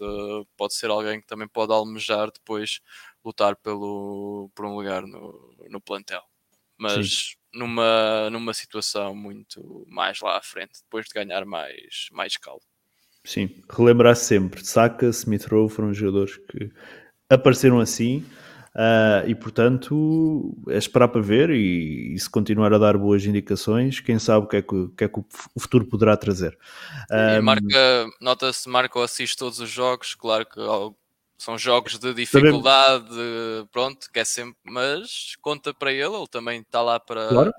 pode ser alguém que também pode almejar depois lutar pelo, por um lugar no, no plantel. Mas numa, numa situação muito mais lá à frente, depois de ganhar mais, mais caldo. Sim, relembrar sempre, Saka, Smith Rowe foram jogadores que apareceram assim Uh, e portanto é esperar para ver e, e, se continuar a dar boas indicações, quem sabe o que é que, que, é que o futuro poderá trazer. Um, marca, nota-se, marca ou assiste todos os jogos, claro que são jogos de dificuldade, Sabemos. pronto, que é sempre, mas conta para ele, ele também está lá para. Claro.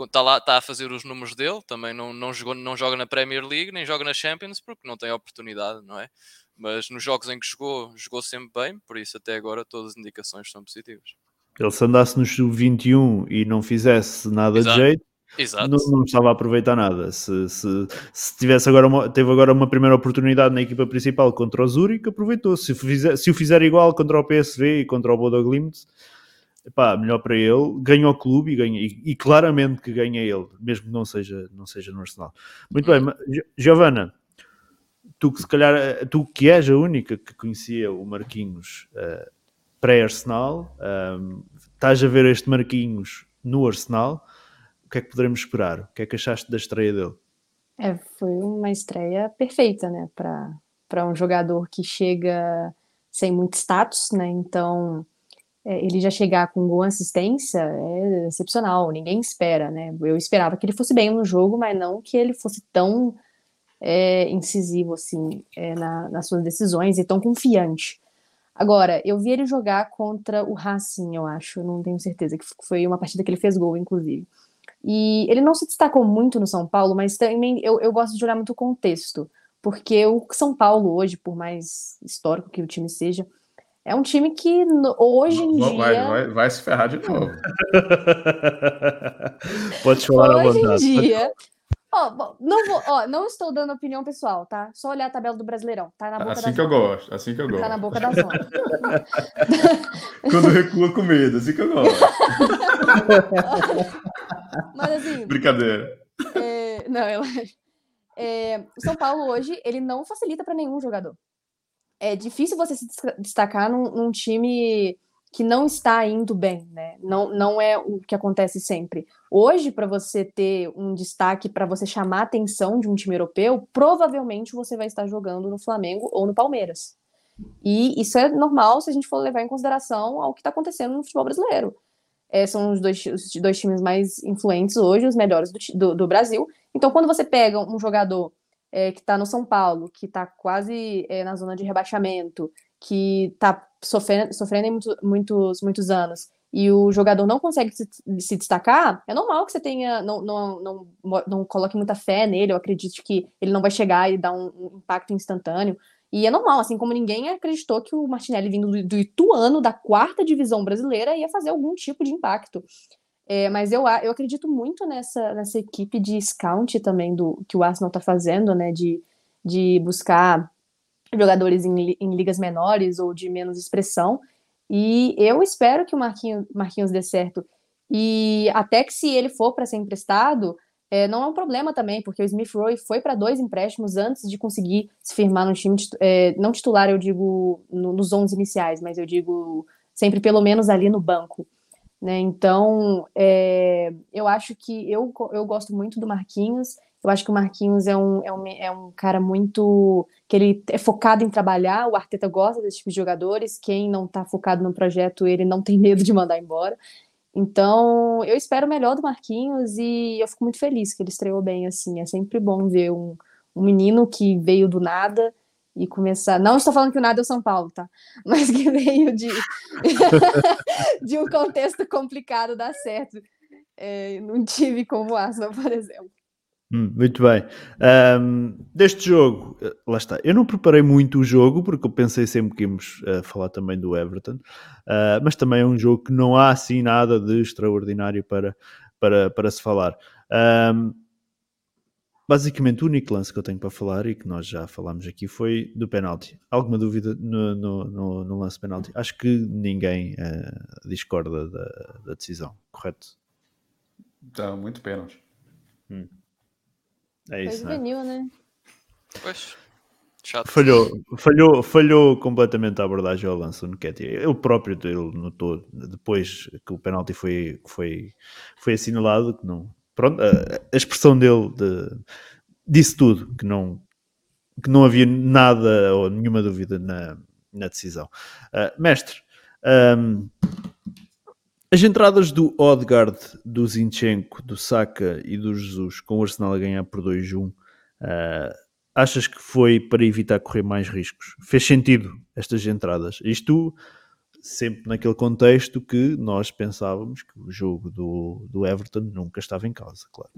Está, lá, está a fazer os números dele, também não, não, jogou, não joga na Premier League, nem joga na Champions, porque não tem oportunidade, não é? Mas nos jogos em que jogou, jogou sempre bem, por isso até agora todas as indicações são positivas. Ele se andasse no sub-21 e não fizesse nada Exato. de jeito, Exato. Não, não, estava a aproveitar nada. Se, se, se tivesse agora uma, teve agora uma primeira oportunidade na equipa principal contra o Zurich, aproveitou. Se, fizer, se o fizer igual contra o PSV e contra o Bodo Glimt, pá, melhor para ele, ganha o clube e, ganha, e, e, claramente que ganha ele, mesmo que não seja, não seja no Arsenal. Muito bem, Giovana, tu que se calhar, tu que és a única que conhecia o Marquinhos uh, pré-Arsenal, um, estás a ver este Marquinhos no Arsenal, o que é que poderemos esperar? O que é que achaste da estreia dele? É, foi uma estreia perfeita, né, para um jogador que chega sem muito status, né, então é, ele já chegar com boa assistência é excepcional, ninguém espera, né, eu esperava que ele fosse bem no jogo, mas não que ele fosse tão é, incisivo, assim, é, na, nas suas decisões e tão confiante. Agora, eu vi ele jogar contra o Racing, eu acho, não tenho certeza, que foi uma partida que ele fez gol, inclusive. E ele não se destacou muito no São Paulo, mas também eu, eu gosto de olhar muito o contexto, porque o São Paulo hoje, por mais histórico que o time seja, é um time que hoje em vai, dia. Vai, vai, vai, se ferrar de novo. Pode hoje à vontade. Hoje em dia, Não, vou, não estou dando opinião pessoal, tá? Só olhar a tabela do Brasileirão. Tá na boca assim da que zona. eu gosto, assim que eu gosto. Tá na boca da zona. Quando recua com medo, assim que eu gosto. Mas assim. Brincadeira. É, não, eu é, o São Paulo hoje, ele não facilita para nenhum jogador. É difícil você se destacar num, num time que não está indo bem, né? Não, não é o que acontece sempre. Hoje, para você ter um destaque, para você chamar a atenção de um time europeu, provavelmente você vai estar jogando no Flamengo ou no Palmeiras. E isso é normal se a gente for levar em consideração ao que está acontecendo no futebol brasileiro. É, são os dois, os dois times mais influentes hoje, os melhores do, do, do Brasil. Então, quando você pega um jogador é, que está no São Paulo, que está quase é, na zona de rebaixamento, que está sofrendo, sofrendo muito, muitos, muitos anos e o jogador não consegue se, destacar, é normal que você tenha, não, não, não, não coloque muita fé nele, eu acredito que ele não vai chegar e dar um, um impacto instantâneo. E é normal, assim como ninguém acreditou que o Martinelli vindo do, do Ituano, da quarta divisão brasileira, ia fazer algum tipo de impacto. É, mas eu, eu acredito muito nessa, nessa equipe de scout também do que o Arsenal está fazendo, né? De, de buscar jogadores em, em, ligas menores ou de menos expressão. E eu espero que o Marquinhos, Marquinhos dê certo. E até que se ele for para ser emprestado, é, não é um problema também, porque o Smith Rowe foi para dois empréstimos antes de conseguir se firmar no time, é, não titular, eu digo no, nos 11 iniciais, mas eu digo sempre pelo menos ali no banco. Né? Então, é, eu acho que eu, eu gosto muito do Marquinhos, eu acho que o Marquinhos é um, é um, é um cara muito. que ele é focado em trabalhar. O Arteta gosta desse tipo de jogadores. Quem não está focado no projeto, ele não tem medo de mandar embora. Então, eu espero o melhor do Marquinhos e eu fico muito feliz que ele estreou bem. assim. É sempre bom ver um, um menino que veio do nada e começar. Não estou falando que o nada é o São Paulo, tá? Mas que veio de, de um contexto complicado dar certo. É, num time como o Arsenal, por exemplo. Hum, muito bem. Um, deste jogo, eh, lá está. Eu não preparei muito o jogo porque eu pensei sempre que íamos uh, falar também do Everton, uh, mas também é um jogo que não há assim nada de extraordinário para, para, para se falar. Um, basicamente, o único lance que eu tenho para falar e que nós já falámos aqui foi do penalti. Alguma dúvida no, no, no, no lance penalti? Acho que ninguém uh, discorda da, da, decisão, correto? Dá muito pênalti. Hum. É isso. Foi juvenil, né? né? Pois. Chato. Falhou, falhou, falhou completamente a abordagem ao lance do Nketiah. Ele próprio ele notou depois que o penalti foi, foi, foi assinalado que não. Pronto, a, a expressão dele de, disse tudo, que não, que não havia nada ou nenhuma dúvida na, na decisão. Uh, mestre, um, as entradas do Odegaard, do Zinchenko, do Saka e do Jesus com o Arsenal a ganhar por 2-1, uh, ah, achas que foi para evitar correr mais riscos? Fez sentido estas entradas? Isto sempre naquele contexto que nós pensávamos que o jogo do, do Everton nunca estava em causa, claro.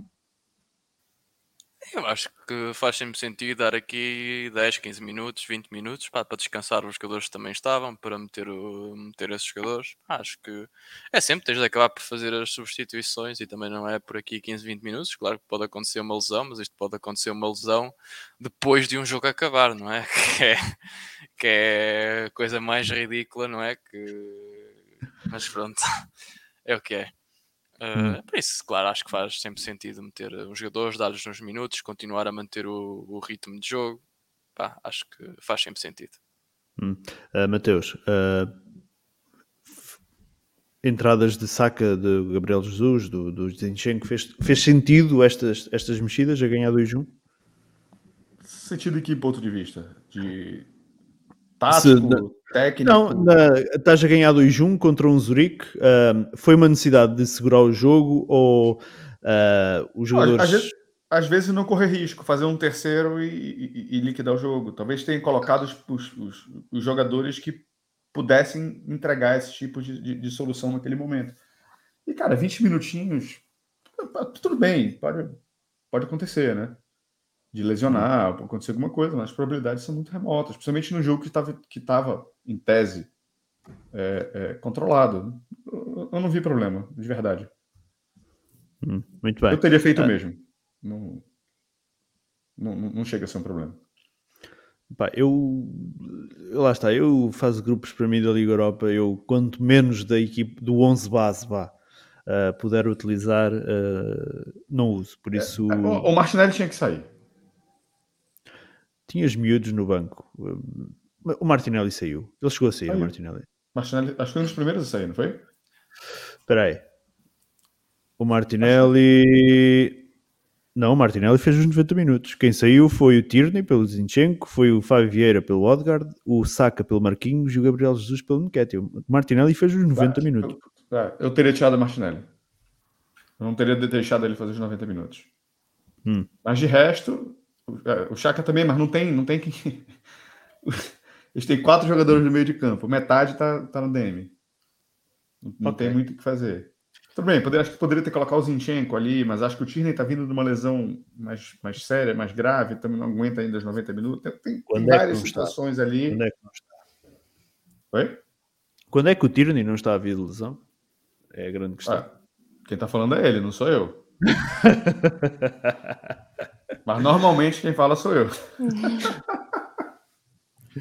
Eu acho que faz sempre sentido dar aqui 10, 15 minutos, 20 minutos pá, para descansar os jogadores que também estavam, para meter, o, meter esses jogadores. Acho que é sempre, tens de acabar por fazer as substituições e também não é por aqui 15, 20 minutos. Claro que pode acontecer uma lesão, mas isto pode acontecer uma lesão depois de um jogo acabar, não é? Que é, que é a coisa mais ridícula, não é? Que mas pronto, é o que é. Uh, Por isso, claro, acho que faz sempre sentido meter os jogadores, dar-lhes uns minutos, continuar a manter o, o ritmo de jogo. Pá, acho que faz sempre sentido. Hum. Uh, Mateus, uh, entradas de saca de Gabriel Jesus, do, do Zinchenko, fez, fez sentido estas, estas mexidas a ganhar 2-1? Sentido de que ponto de vista? De tático, Se, técnico? Não, na, estás a ganhar 2-1 contra um Zurique. Uh, foi uma necessidade de segurar o jogo ou uh, os jogadores... Às, vezes, às vezes não correr risco, fazer um terceiro e, e, e liquidar o jogo. Talvez tenha colocado os, os, os jogadores que pudessem entregar esse tipo de, de, de, solução naquele momento. E, cara, 20 minutinhos, tudo bem, pode, pode acontecer, né? De lesionar, pode acontecer alguma coisa, mas as probabilidades são muito remotas, principalmente no jogo que estava que tava, em tese, é, é, controlado. Eu, eu, não vi problema, de verdade. Hum, muito bem. Eu teria feito o é. mesmo. Não, não, não chega a ser um problema. Pá, eu lá está, eu faço grupos para mim da Liga Europa, eu quanto menos da equipe do 11 base vá, uh, puder utilizar, uh, não uso. Por é, isso. É, o Martinelli tinha que sair. Tinhas miúdos no banco. O Martinelli saiu. Ele chegou a sair, o Martinelli. Martinelli. Acho que foi um dos primeiros a sair, não foi? Espera aí. O Martinelli. Não, o Martinelli fez os 90 minutos. Quem saiu foi o Tierney pelo Zinchenko, foi o Fábio Vieira pelo Odgard, o Saka pelo Marquinhos e o Gabriel Jesus pelo Nketiah. O Martinelli fez os 90 minutos. Eu, é, eu teria tirado o Martinelli. Eu não teria deixado ele fazer os 90 minutos. Hum. Mas de resto, o Chaka também, mas não tem, não tem que. Eles têm quatro jogadores no meio de campo, metade tá, tá no DM. Não okay. tem muito o que fazer. Tudo bem, poderia, acho que poderia ter colocado o Zinchenko ali, mas acho que o Tierney está vindo de uma lesão mais, mais séria, mais grave, também não aguenta ainda os 90 minutos. Tem, tem é várias situações está? ali. Quando é que não está? Oi? Quando é que o Tierney não está a vir de lesão? É a grande questão. Ah, quem está falando é ele, não sou eu. mas normalmente quem fala sou eu.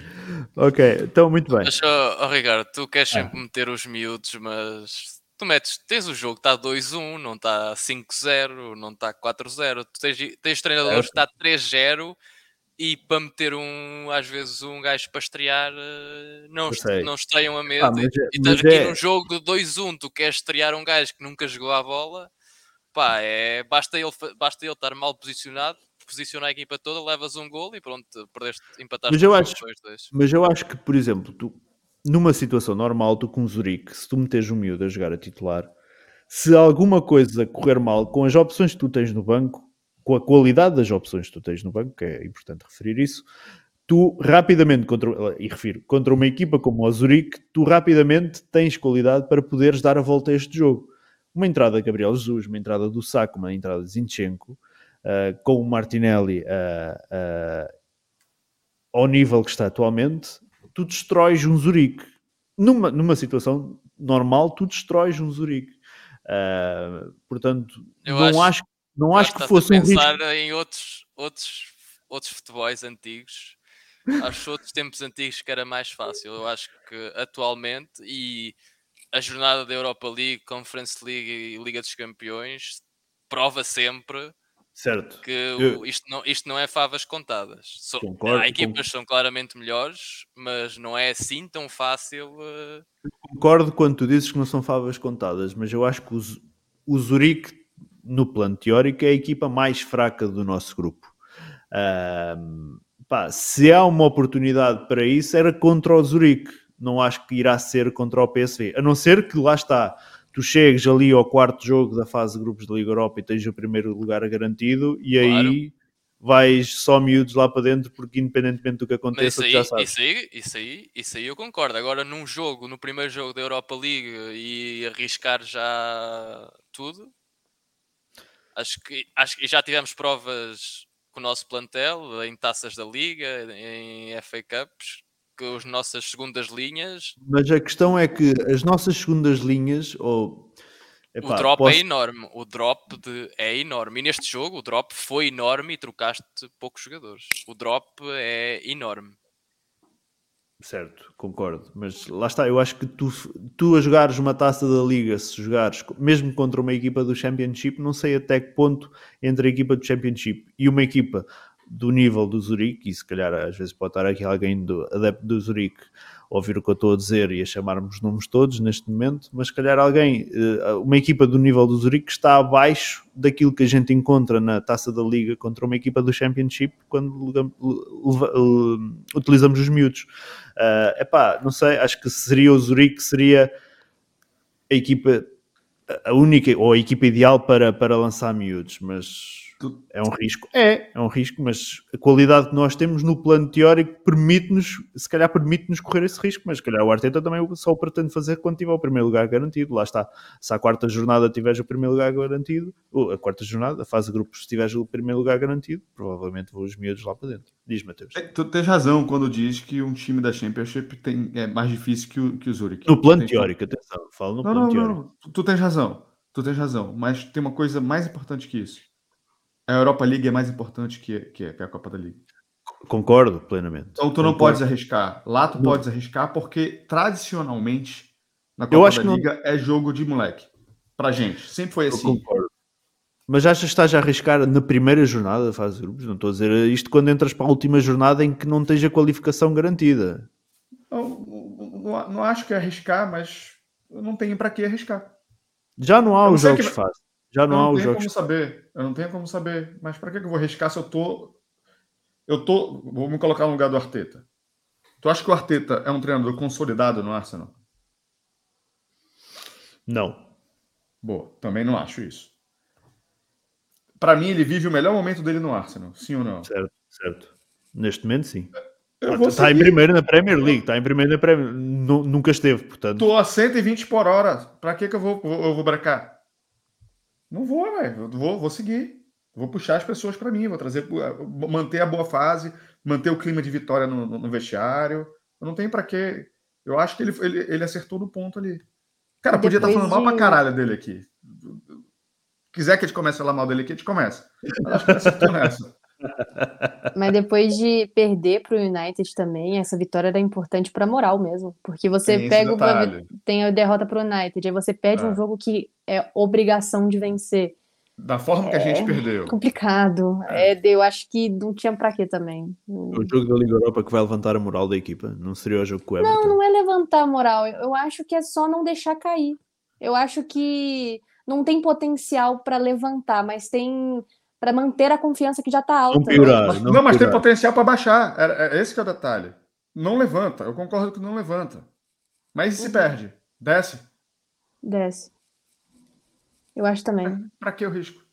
ok, então muito bem. Mas, oh, Ricardo, tu queres ah. sempre meter os miúdos, mas tu metes, tens o jogo, está 2-1, não está 5-0, não está 4-0. Tu tens, tens treinadores que está 3-0 e para meter um, às vezes, um gajo para estrear, eh, não, não estreiam a medo. Ah, e é, estás aqui é... num jogo de 2-1, tu queres estrear um gajo que nunca jogou a bola, pá, é, basta, ele, basta ele estar mal posicionado, posicionar a equipa toda, levas um gol e pronto, perdeste, empataste mas eu acho, Mas eu acho que, por exemplo, tu, numa situação normal, tu com o Zurique, se tu meteres um miúdo a jogar a titular, se alguma coisa correr mal com as opções que tu tens no banco, com a qualidade das opções que tu tens no banco, que é importante referir isso, tu rapidamente, contra, e refiro, contra uma equipa como o Zurique, tu rapidamente tens qualidade para poderes dar a volta a este jogo. Uma entrada de Gabriel Jesus, uma entrada do Saco, uma entrada de Zinchenko, uh, com o Martinelli uh, ao nível que está atualmente, tu destróis um Zurique. Numa, numa situação normal, tu destróis um Zurique. Portanto, Eu não acho, acho, não acho que fosse um pensar em outros, outros, outros futebols antigos. Acho outros tempos antigos que era mais fácil. Eu acho que atualmente e a jornada da Europa League, Conference League e Liga dos Campeões prova sempre Certo. Que eu... isto, não, isto não é favas contadas. So, concordo, há equipas que são claramente melhores, mas não é assim tão fácil. Uh... Concordo quando tu dizes que não são favas contadas, mas eu acho que o, o Zurique, no plano teórico, é a equipa mais fraca do nosso grupo. Uh, pá, se há uma oportunidade para isso, era contra o Zurique. Não acho que irá ser contra o PSV. A não ser que lá está tu chegues ali ao quarto jogo da fase de grupos da Liga Europa e tens o primeiro lugar garantido e claro. aí vais só miúdos lá para dentro porque independentemente do que aconteça aí, já sabes. Isso aí, isso, aí, isso aí eu concordo. Agora num jogo, no primeiro jogo da Europa League e arriscar já tudo, acho que, acho que já tivemos provas com o nosso plantel em taças da Liga, em FA Cups, que as nossas segundas linhas. Mas a questão é que as nossas segundas linhas, ou Epá, o drop é posso... é enorme, o drop de... é enorme. E neste jogo o drop foi enorme e trocaste poucos jogadores. O drop é enorme. Certo, concordo. Mas lá está, eu acho que tu, tu a jogares uma taça da liga, se jogares mesmo contra uma equipa do Championship, não sei até que ponto entre a equipa do Championship e uma equipa do nível do Zurique, e se calhar às vezes pode estar aqui alguém do adepto do Zurique ouvir o que eu estou a dizer e a chamar-me nomes todos neste momento, mas se calhar alguém, eh, uma equipa do nível do Zurique está abaixo daquilo que a gente encontra na taça da liga contra uma equipa do Championship quando utilizamos os miúdos. É uh, pá, não sei, acho que seria o Zurique, seria a equipa, a única ou a equipa ideal para, para lançar miúdos, mas é um risco? É, é um risco, mas a qualidade que nós temos no plano teórico permite-nos, se calhar permite-nos correr esse risco, mas se calhar o Arteta também só o pretende fazer quando tiver o primeiro lugar garantido. Lá está. Se a quarta jornada tiveres o primeiro lugar garantido, ou a quarta jornada, a fase de grupos, se tiveres o primeiro lugar garantido, provavelmente vão os miúdos lá para dentro. Diz, Matheus. É, tu tens razão quando diz que um time da Championship tem, é mais difícil que o, que o Zurich. No plano teórico, atenção. Falo no não, plano não, teórico. Não, tu, tu tens razão. Tu tens razão. Mas tem uma coisa mais importante que isso a Europa League é mais importante que, que, a Copa da Liga. Concordo plenamente. Então tu não Concordo. podes arriscar. Lá tu não. podes arriscar porque tradicionalmente na Copa Eu acho da Liga não... é jogo de moleque. Pra gente. Sempre foi assim. Eu concordo. Mas achas que estás a arriscar na primeira jornada da fase de grupos? Não estou a dizer isto quando entras para a última jornada em que não tens a qualificação garantida. Não, não, não acho que é arriscar, mas não tenho para que arriscar. Já não há os jogos que... fáceis. Já não, não há os jogos. como saber. Eu não tenho como saber. Mas para que eu vou arriscar se eu tô. Eu tô. Vou me colocar no lugar do Arteta. Tu acha que o Arteta é um treinador consolidado no Arsenal? Não. Boa, também não acho isso. Para mim, ele vive o melhor momento dele no Arsenal, sim ou não? Certo, certo. Neste momento, sim. Está em primeiro na Premier League, está em primeiro na Premier Nunca esteve, portanto. Estou a 120 por hora. Para que, que eu vou, eu vou brecar? Não vou, velho. Vou, vou seguir. Vou puxar as pessoas para mim, vou trazer, manter a boa fase, manter o clima de vitória no, no vestiário. Eu não tenho para quê. Eu acho que ele, ele, ele acertou no ponto ali. Cara, podia estar tá falando de... mal pra caralho dele aqui. Quiser que a gente comece a falar mal dele aqui, a gente começa. Eu acho que ele acertou nessa. Mas depois de perder para o United também, essa vitória era importante para a moral mesmo. Porque você tem pega uma, tem a derrota para o United, aí você perde é. um jogo que é obrigação de vencer. Da forma que a gente é perdeu. Complicado. É. é. eu acho que não tinha para quê também. O jogo da Liga Europa que vai levantar a moral da equipa. Não seria o jogo com o Everton. Não, não é levantar a moral. Eu acho que é só não deixar cair. Eu acho que não tem potencial para levantar, mas tem para manter a confiança que já está alta. Não, piorar, não, não mas tem potencial para baixar. É, é, esse que é o detalhe. Não levanta. Eu concordo que não levanta. Mas se uhum. perde? Desce? Desce. Eu acho também. Para que o risco?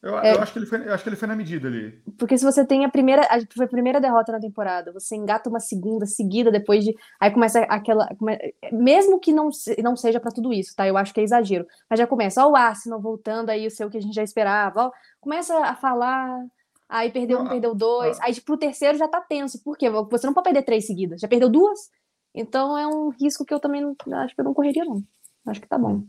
Eu, é, eu, acho que ele foi, eu acho que ele foi na medida ali. Porque se você tem a primeira, a, a primeira derrota na temporada, você engata uma segunda seguida depois de. Aí começa aquela. Come, mesmo que não, não seja para tudo isso, tá? Eu acho que é exagero. Mas já começa, ó, o Arsenal voltando aí, o seu que a gente já esperava, ó, começa a falar. Aí perdeu um, perdeu dois. Aí, pro terceiro já tá tenso. Por quê? Você não pode perder três seguidas. Já perdeu duas? Então é um risco que eu também não, acho que eu não correria, não. Acho que tá bom.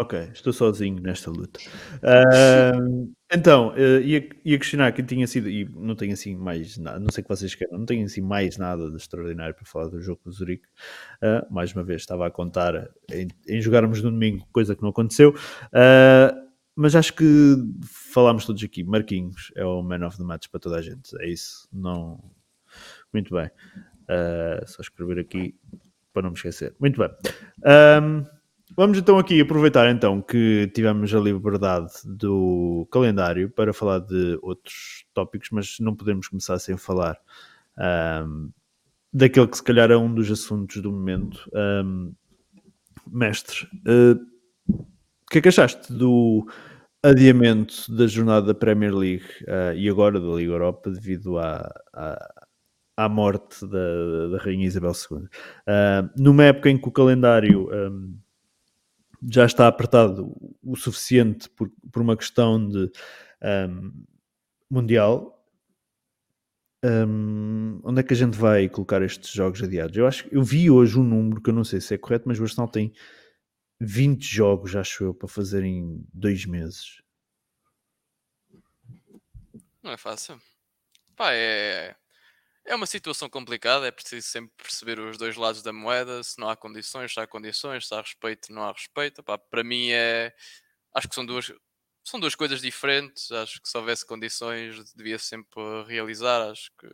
Ok, estou sozinho nesta luta. Uh, então, uh, ia, ia, questionar que tinha sido, e não tenho assim mais nada, não sei o que vocês querem, não tenho assim mais nada de extraordinário para falar do jogo do Zurique. Uh, mais uma vez, estava a contar em, em, jogarmos no domingo, coisa que não aconteceu. mas acho que falámos todos aqui. Marquinhos é o man of the match para toda a gente, é isso. Não. Muito bem. só escrever aqui para não me esquecer. Muito bem. Um, Vamos então aqui aproveitar então que tivemos a liberdade do calendário para falar de outros tópicos, mas não podemos começar sem falar um, daquele que se calhar é um dos assuntos do momento. Um, mestre, uh, o que é que achaste do adiamento da jornada da Premier League uh, e agora da Liga Europa devido à, à, à morte da, da Rainha Isabel II? Uh, numa época em que o calendário... Um, já está apertado o suficiente por, por uma questão de um, mundial. Um, onde é que a gente vai colocar estes jogos adiados? Eu acho eu vi hoje um número que eu não sei se é correto, mas o Arsenal tem 20 jogos, acho eu, para fazer em dois meses. Não é fácil. Pá, é, É uma situação complicada, é preciso sempre perceber os dois lados da moeda, se não há condições, se há condições, se há respeito, não há respeito. Para mim é. Acho que são duas, são duas coisas diferentes. Acho que se houvesse condições devia sempre realizar. Acho que.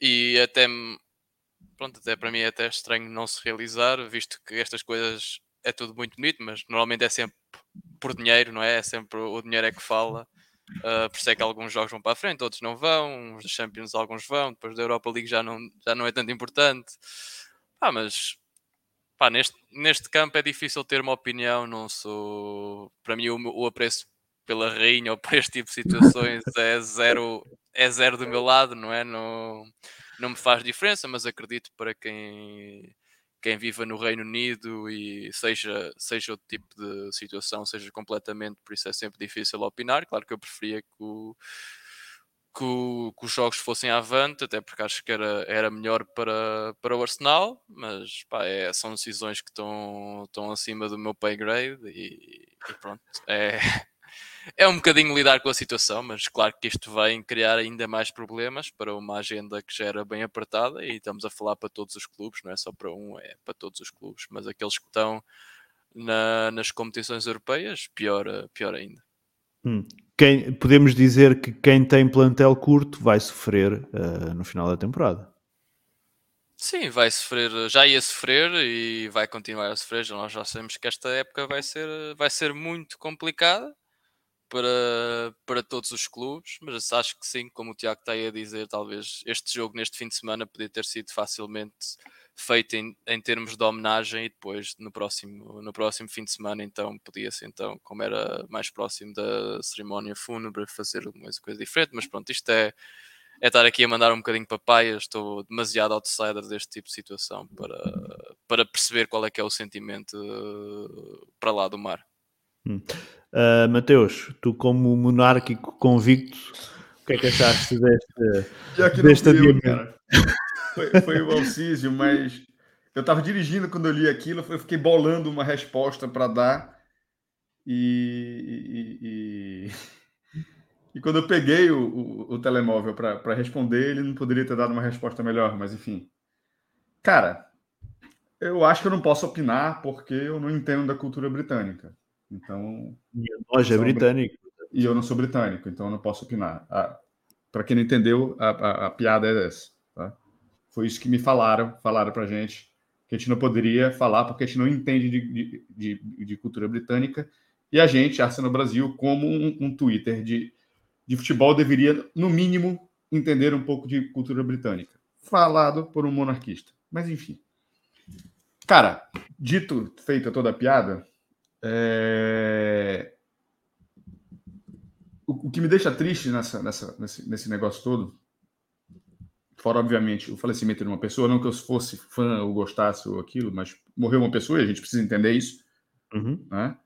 E até pronto, até para mim é até estranho não se realizar, visto que estas coisas é tudo muito bonito, mas normalmente é sempre por dinheiro, não é? É sempre o dinheiro é que fala. Uh, por isso é que alguns jogos vão para a frente, outros não vão, os Champions alguns vão, depois da Europa League já não, já não é tanto importante. Ah, mas pá, neste, neste campo é difícil ter uma opinião, não sou. Para mim, o, o apreço pela rainha ou por este tipo de situações é zero, é zero do meu lado, não é? Não, não me faz diferença, mas acredito para quem quem viva no Reino Unido e seja, seja outro tipo de situação, seja completamente, por isso é sempre difícil opinar. Claro que eu preferia que, o, que, o, que os jogos fossem avante, até porque acho que era, era melhor para, para o Arsenal, mas pá, é, são decisões que estão, estão acima do meu pay grade e, e pronto. É, é um bocadinho lidar com a situação, mas claro que isto vai criar ainda mais problemas para uma agenda que já era bem apertada e estamos a falar para todos os clubes, não é só para um, é para todos os clubes, mas aqueles que estão na, nas competições europeias, pior, pior ainda. Hum. Quem, podemos dizer que quem tem plantel curto vai sofrer uh, no final da temporada. Sim, vai sofrer, já ia sofrer e vai continuar a sofrer. Nós já sabemos que esta época vai ser, vai ser muito complicada para, para todos os clubes, mas acho que sim, como o Tiago está aí a dizer, talvez este jogo neste fim de semana podia ter sido facilmente feito em, em termos de homenagem e depois no próximo, no próximo fim de semana então podia-se então, como era mais próximo da cerimónia fúnebre, fazer uma coisa diferente, mas pronto, isto é é estar aqui a mandar um bocadinho papai, estou demasiado outsider deste tipo de situação para, para perceber qual é que é o sentimento uh, para lá do mar. Hum. Uh, Mateus, tu como monárquico convicto, o que é que achaste deste, deste adiamento? Foi, foi o Alcísio, mas eu estava dirigindo quando eu li aquilo, eu fiquei bolando uma resposta para dar e, e, e, e, quando eu peguei o, o, o telemóvel para responder, ele não poderia ter dado uma resposta melhor, mas enfim. Cara, eu acho que eu não posso opinar porque eu não entendo da cultura britânica. Então. Minha loja é britânico. E eu não sou britânico, então eu não posso opinar. Ah, Para quem não entendeu, a, a, a, piada é essa. Tá? Foi isso que me falaram, falaram para gente, que a gente não poderia falar porque a gente não entende de, de, de, de cultura britânica. E a gente, Arsenal Brasil, como um, um Twitter de, de futebol, deveria, no mínimo, entender um pouco de cultura britânica. Falado por um monarquista. Mas enfim. Cara, dito, feita toda a piada, é... O, o, que me deixa triste nessa, nessa, nesse, nesse negócio todo, fora, obviamente, o falecimento de uma pessoa, não que eu fosse fã ou gostasse ou aquilo, mas morreu uma pessoa e a gente precisa entender isso, uhum. né?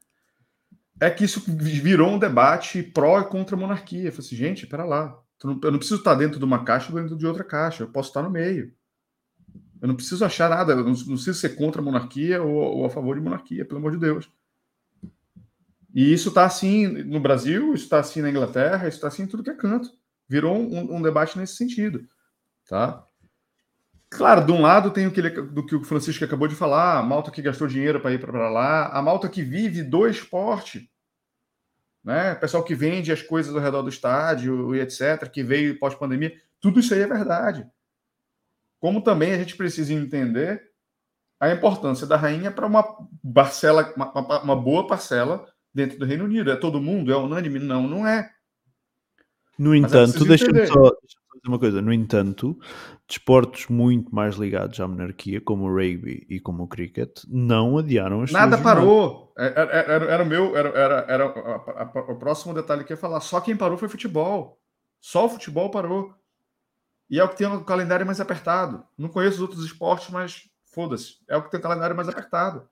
é que isso virou um debate pró e contra a monarquia. Eu falei assim, gente, pera lá, eu não preciso estar dentro de uma caixa ou dentro de outra caixa, eu posso estar no meio. Eu não preciso achar nada, eu não, não preciso ser contra a monarquia ou, ou a favor de monarquia, pelo amor de Deus. E isso está assim no Brasil, isso está assim na Inglaterra, isso está assim em tudo que é canto. Virou um, um, debate nesse sentido. Tá? Claro, de um lado tem o que, ele, do que o Francisco acabou de falar, a malta que gastou dinheiro para ir para lá, a malta que vive do esporte, né? Pessoal que vende as coisas ao redor do estádio e etc., que veio pós-pandemia, tudo isso aí é verdade. Como também a gente precisa entender a importância da rainha para uma parcela, uma, uma boa parcela dentro do Reino Unido. É todo mundo? É unânime? Não, não é. No é entanto, deixa-me só, deixa dizer uma coisa. No entanto, desportos muito mais ligados à monarquia, como o rugby e como o cricket, não adiaram as Nada parou. Era, é, é, era, era, o meu, era, era, era a, a, a, o próximo detalhe que eu ia falar. Só quem parou foi futebol. Só o futebol parou. E é o que tem o calendário mais apertado. Não conheço os outros esportes, mas foda-se. É o que tem o calendário mais apertado.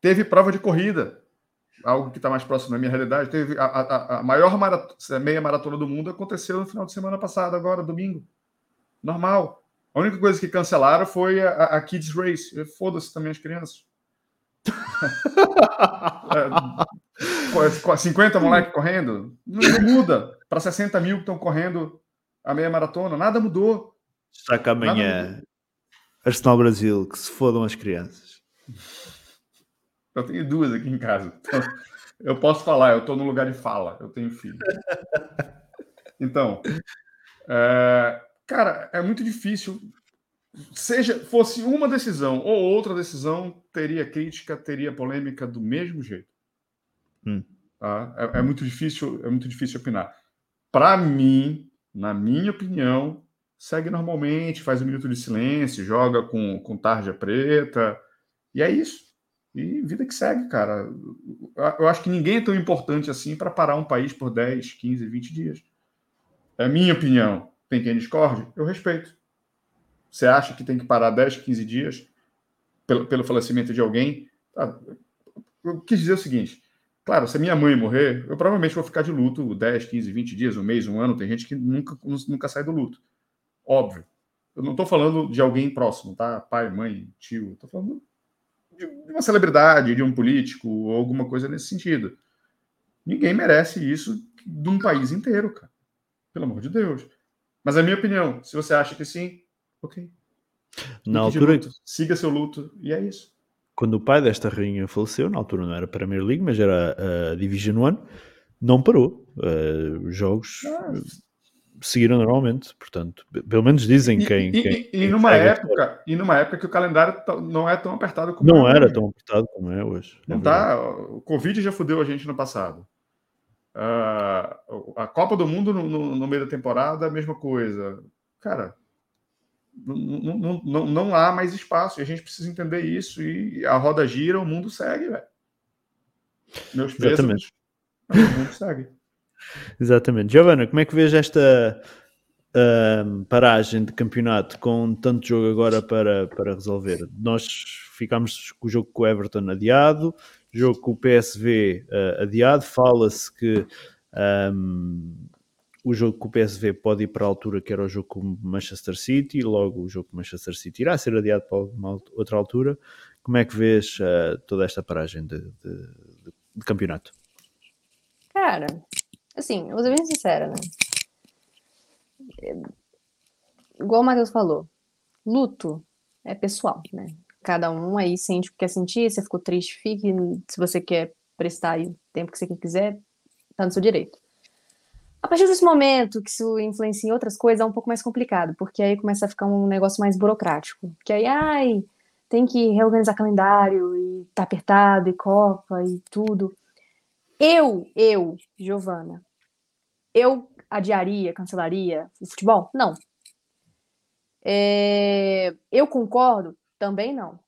Teve prova de corrida, algo que está mais próximo da minha realidade. Teve a, a, a maior meia maratona do mundo aconteceu no final de semana passado, agora, domingo. Normal. A única coisa que cancelaram foi a, a Kids Race. Foda-se também as crianças. é, 50 moleques correndo, não, não muda. Para 60 mil que estão correndo a meia maratona, nada mudou. Destaca amanhã Arsenal Brasil, que se fodam as crianças. Eu tenho duas aqui em casa. Então, eu posso falar, eu estou no lugar de fala, eu tenho filho. Então, é, cara, é muito difícil. Seja fosse uma decisão ou outra decisão, teria crítica, teria polêmica do mesmo jeito. Hum. Tá? É, é, muito difícil, é muito difícil opinar. Para mim, na minha opinião, segue normalmente, faz um minuto de silêncio, joga com, com tarja preta, e é isso. E vida que segue, cara. Eu acho que ninguém é tão importante assim para parar um país por 10, 15, 20 dias. É minha opinião. Tem quem discorde? Eu respeito. Você acha que tem que parar 10, 15 dias pelo, pelo falecimento de alguém? Ah, eu quis dizer o seguinte: claro, se a minha mãe morrer, eu provavelmente vou ficar de luto 10, 15, 20 dias, um mês, um ano. Tem gente que nunca, nunca sai do luto. Óbvio. Eu não estou falando de alguém próximo, tá? Pai, mãe, tio. Estou falando de uma celebridade, de um político, ou alguma coisa nesse sentido. Ninguém merece isso de um país inteiro, cara. Pelo amor de Deus. Mas é a minha opinião. Se você acha que sim, ok. Na altura. Luto, siga seu luto, e é isso. Quando o pai desta rainha faleceu, na altura não era Premier League, mas era a Division One, não parou. Uh, os jogos. Ah, seguiram normalmente, portanto, pelo menos dizem quem. E, quem, e, e numa época, e numa época que o calendário não é tão apertado como não é era tão apertado como é hoje. Não é tá. O Covid já fudeu a gente no passado. Uh, a Copa do Mundo no, no, no, meio da temporada, a mesma coisa. Cara, não, não, não, não há mais espaço e a gente precisa entender isso. E a roda gira, o mundo segue, velho. Meus pesos. O mundo segue. Exatamente. Giovana, como é que vês esta uh, paragem de campeonato com tanto jogo agora para, para resolver? Nós ficámos com o jogo com o Everton adiado, jogo com o PSV uh, adiado. Fala-se que um, o jogo com o PSV pode ir para a altura que era o jogo com o Manchester City, logo o jogo com o Manchester City irá ser adiado para uma outra altura. Como é que vês uh, toda esta paragem de, de, de campeonato? Cara, assim, eu vou ser bem sincera, né? Igual o Matheus falou, luto é pessoal, né? Cada um aí sente o que quer sentir, se ficou triste, fique. Se você quer prestar aí o tempo que você quiser, tá no seu direito. A partir desse momento que isso influencia em outras coisas, é um pouco mais complicado, porque aí começa a ficar um negócio mais burocrático. Que aí, ai, tem que reorganizar calendário, e tá apertado, e Copa, e tudo. Eu, eu, Giovana, eu adiaria, cancelaria o futebol? Não. É, eu concordo? Também não.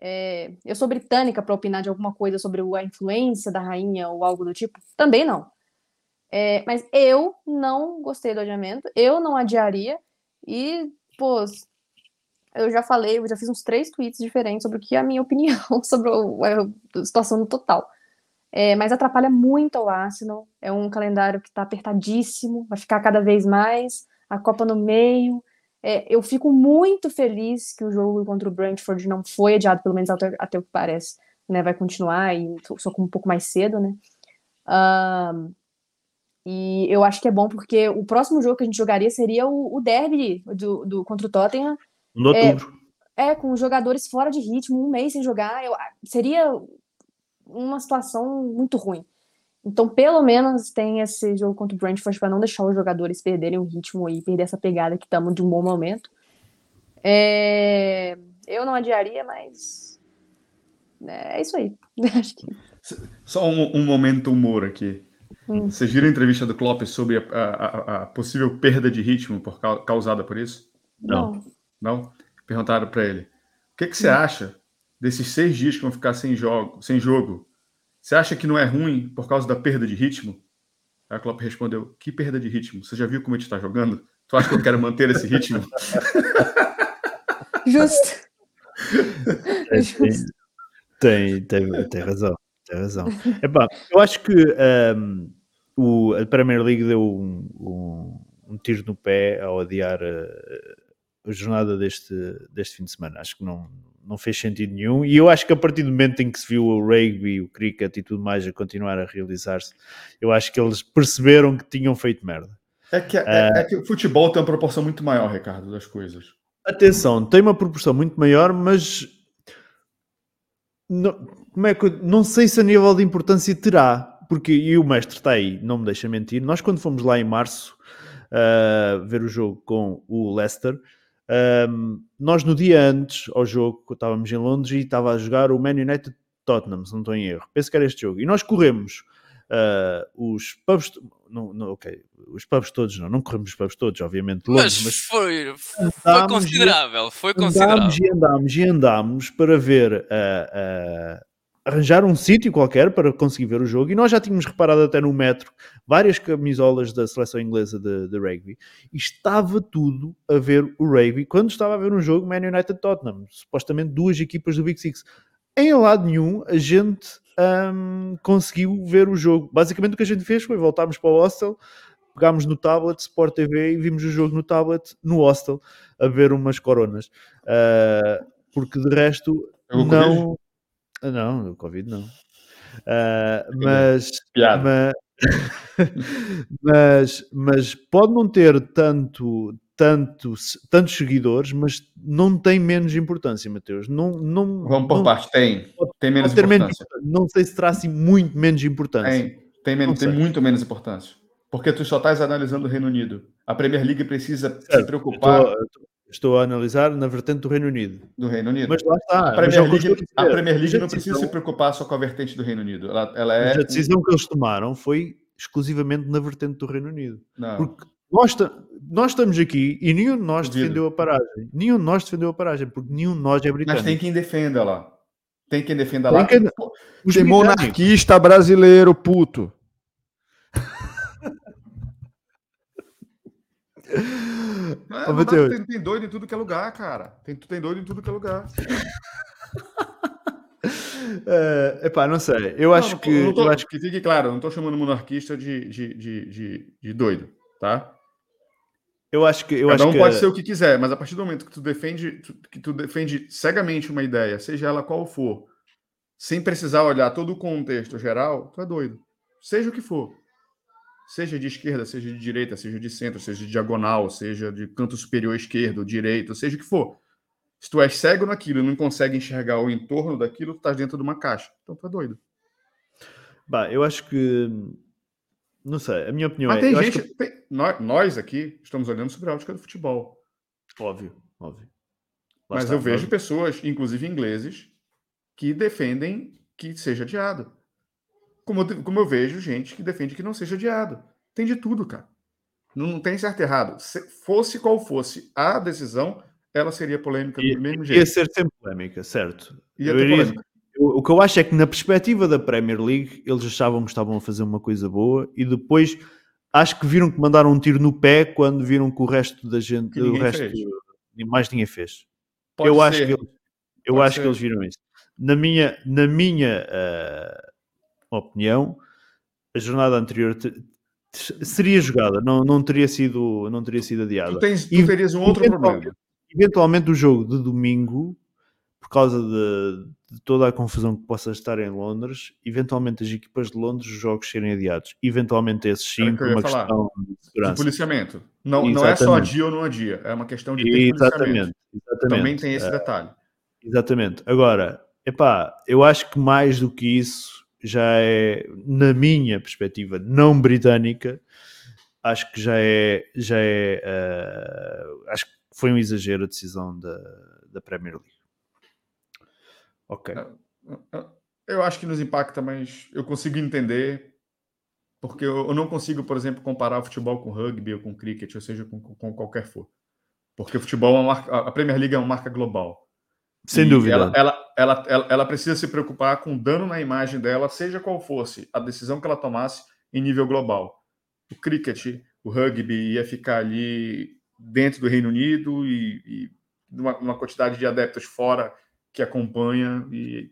É, eu sou britânica para opinar de alguma coisa sobre a influência da rainha ou algo do tipo? Também não. É, mas eu não gostei do adiamento, eu não adiaria, e, pô, eu já falei, eu já fiz uns três tweets diferentes sobre o que é a minha opinião sobre a situação no total. É, mas atrapalha muito o Arsenal. É um calendário que está apertadíssimo, vai ficar cada vez mais. A Copa no meio. É, eu fico muito feliz que o jogo contra o Brentford não foi adiado, pelo menos até, até o que parece. Né, vai continuar e só com um pouco mais cedo, né? Um, e eu acho que é bom porque o próximo jogo que a gente jogaria seria o, o derby do, do, contra o Tottenham. No outubro. É, é, com jogadores fora de ritmo, um mês sem jogar. Eu, seria uma situação muito ruim. Então, pelo menos tem esse jogo contra o Brentford para não deixar os jogadores perderem o ritmo e perder essa pegada que estamos de um bom momento. É... Eu não adiaria, mas é isso aí. Só um, um, momento humor aqui. Hum. Vocês viram a entrevista do Klopp sobre a, a, a possível perda de ritmo por, causada por isso? Não. Não? Perguntaram para ele. O que, que você hum. acha desses seis dias que vão ficar sem jogo, sem jogo, você acha que não é ruim por causa da perda de ritmo? Aí a Klopp respondeu: Que perda de ritmo? Você já viu como a gente está jogando? Tu acha que eu quero manter esse ritmo? Justo. É, tem, tem, tem, razão. Tem razão. Epá, eu acho que um, o, a Premier League deu um, um, um, tiro no pé ao adiar a, a jornada deste, deste fim de semana. Acho que não, não fez sentido nenhum. E eu acho que a partir do momento em que se viu o rugby, o cricket e tudo mais a continuar a realizar-se, eu acho que eles perceberam que tinham feito merda. É que, é, é, é que o futebol tem uma proporção muito maior, Ricardo, das coisas. Atenção, tem uma proporção muito maior, mas não, como é que não sei se a nível de importância terá, porque e o mestre está aí, não me deixa mentir. Nós, quando fomos lá em março uh, ver o jogo com o Leicester, um, nós no dia antes ao jogo, estávamos em Londres e estava a jogar o Man United Tottenham, se não estou em erro. Penso que era este jogo. E nós corremos uh, os pubs. Não, não, ok, os pubs todos não, não corremos os pubs todos, obviamente. Longe, mas, mas foi, foi considerável. Foi considerável. Andámos e andámos e andámos para ver uh, arranjar um sítio qualquer para conseguir ver o jogo e nós já tínhamos reparado até no metro várias camisolas da seleção inglesa de, de, rugby e estava tudo a ver o rugby quando estava a ver um jogo Man United Tottenham, supostamente duas equipas do Big Six. Em lado nenhum a gente um, conseguiu ver o jogo. Basicamente o que a gente fez foi voltarmos para o hostel, pegámos no tablet Sport TV e vimos o jogo no tablet no hostel a ver umas coronas. Uh, porque de resto não não, o Covid não. Uh, mas, mas, mas, mas, pode não ter tanto, tanto, tantos seguidores, mas não tem menos importância, Mateus. Não, não, Vamos por parte, tem. Pode, tem menos importância. Menos, não sei se terá assim muito menos importância. Tem, tem, menos, tem muito menos importância. Porque tu só estás analisando o Reino Unido. A Premier League precisa se preocupar. Estou, Estou a analisar na vertente do Reino Unido. Do Reino Unido. Mas lá está. A Premier é League, a Premier League não precisa se preocupar só com a vertente do Reino Unido. Ela, ela é... a decisão que eles tomaram foi exclusivamente na vertente do Reino Unido. Não. Porque nós, nós estamos aqui e nenhum de nós Duvido. defendeu a paragem. Nenhum de nós defendeu a paragem, porque nenhum de nós é britânico. Mas tem quem defenda lá. Tem quem defenda lá. Quem... Tem monarquista brasileiro, puto. É, não tem, tem, doido em tudo que é lugar, cara. Tem, tem doido em tudo que é lugar. é, epá, não sei. Eu não, acho não, que. Tô, eu acho que fique claro, não estou chamando monarquista de, de, de, de, de doido, tá? Eu acho que. Eu Cada acho um que... pode ser o que quiser, mas a partir do momento que tu defende, que tu defende cegamente uma ideia, seja ela qual for, sem precisar olhar todo o contexto geral, tu é doido. Seja o que for seja de esquerda, seja de direita, seja de centro, seja de diagonal, seja de canto superior esquerdo, direito, seja o que for. Se tu és cego naquilo e não consegue enxergar o entorno daquilo, tu estás dentro de uma caixa. Então tu é doido. Bah, eu acho que. Não sei, a minha opinião Mas é. tem gente. Que... Tem... Nós aqui estamos olhando sobre a ótica do futebol. Óbvio, óbvio. Lá Mas está, eu vejo óbvio. pessoas, inclusive ingleses, que defendem que seja adiado. Como eu, como eu vejo gente que defende que não seja adiado. Tem de tudo, cara. Não, não tem certo e errado. Se fosse qual fosse a decisão, ela seria polêmica do mesmo jeito. Ia ser sempre polêmica, certo. Ia ter polêmica. o que eu acho é que na perspectiva da Premier League, eles achavam que estavam a fazer uma coisa boa e depois acho que viram que mandaram um tiro no pé quando viram que o resto da gente, o resto fez. mais ninguém fez. Pode eu ser. acho que eles, eu acho que eles viram isso. Na minha, na minha uh, opinião, a jornada anterior seria jogada, não, não, teria, sido, não teria sido adiada. Tu, tens, tu terias um outro problema. Eventualmente o jogo de domingo, por causa de, de, toda a confusão que possa estar em Londres, eventualmente as equipas de Londres, os jogos serem adiados. Eventualmente esses sim, por uma falar. questão de segurança. De policiamento. Não, não é só a dia ou não a dia, é uma questão de ter exatamente, exatamente. Também tem esse é, detalhe. Exatamente. Agora, epá, eu acho que mais do que isso, já é, na minha perspectiva, não britânica, acho que já é, já é uh, acho que foi um exagero a decisão da, da Premier League. Ok. Eu acho que nos impacta, mas eu consigo entender, porque eu não consigo, por exemplo, comparar futebol com rugby ou com cricket, ou seja, com, com qualquer for. Porque o futebol é uma marca, a Premier League é uma marca global. Sem e dúvida. Ela, ela, ela, ela, ela, precisa se preocupar com dano na imagem dela, seja qual fosse a decisão que ela tomasse em nível global. O cricket, o rugby ia ficar ali dentro do Reino Unido e, e uma, uma, quantidade de adeptos fora que acompanha e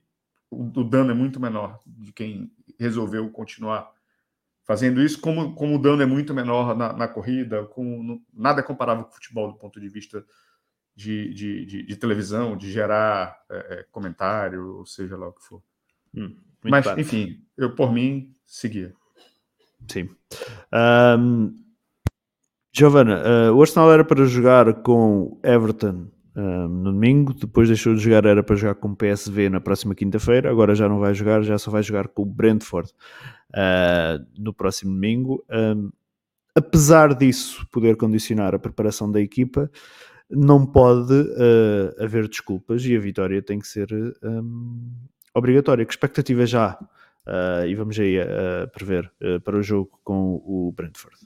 o, o, dano é muito menor de quem resolveu continuar fazendo isso, como, como o dano é muito menor na, na corrida, com, nada é comparável com o futebol do ponto de vista de, de, de, de televisão, de gerar é, é, comentário, ou seja lá o que for. Hum, Mas, claro. enfim, eu por mim seguia. Sim. Um, Giovana, uh, o Arsenal era para jogar com Everton um, no domingo, depois deixou de jogar, era para jogar com o PSV na próxima quinta-feira, agora já não vai jogar, já só vai jogar com o Brentford uh, no próximo domingo. Um, apesar disso poder condicionar a preparação da equipa, não pode uh, haver desculpas e a vitória tem que ser um, obrigatória. Que expectativa já? Uh, e vamos aí a, prever uh, para o jogo com o Brentford.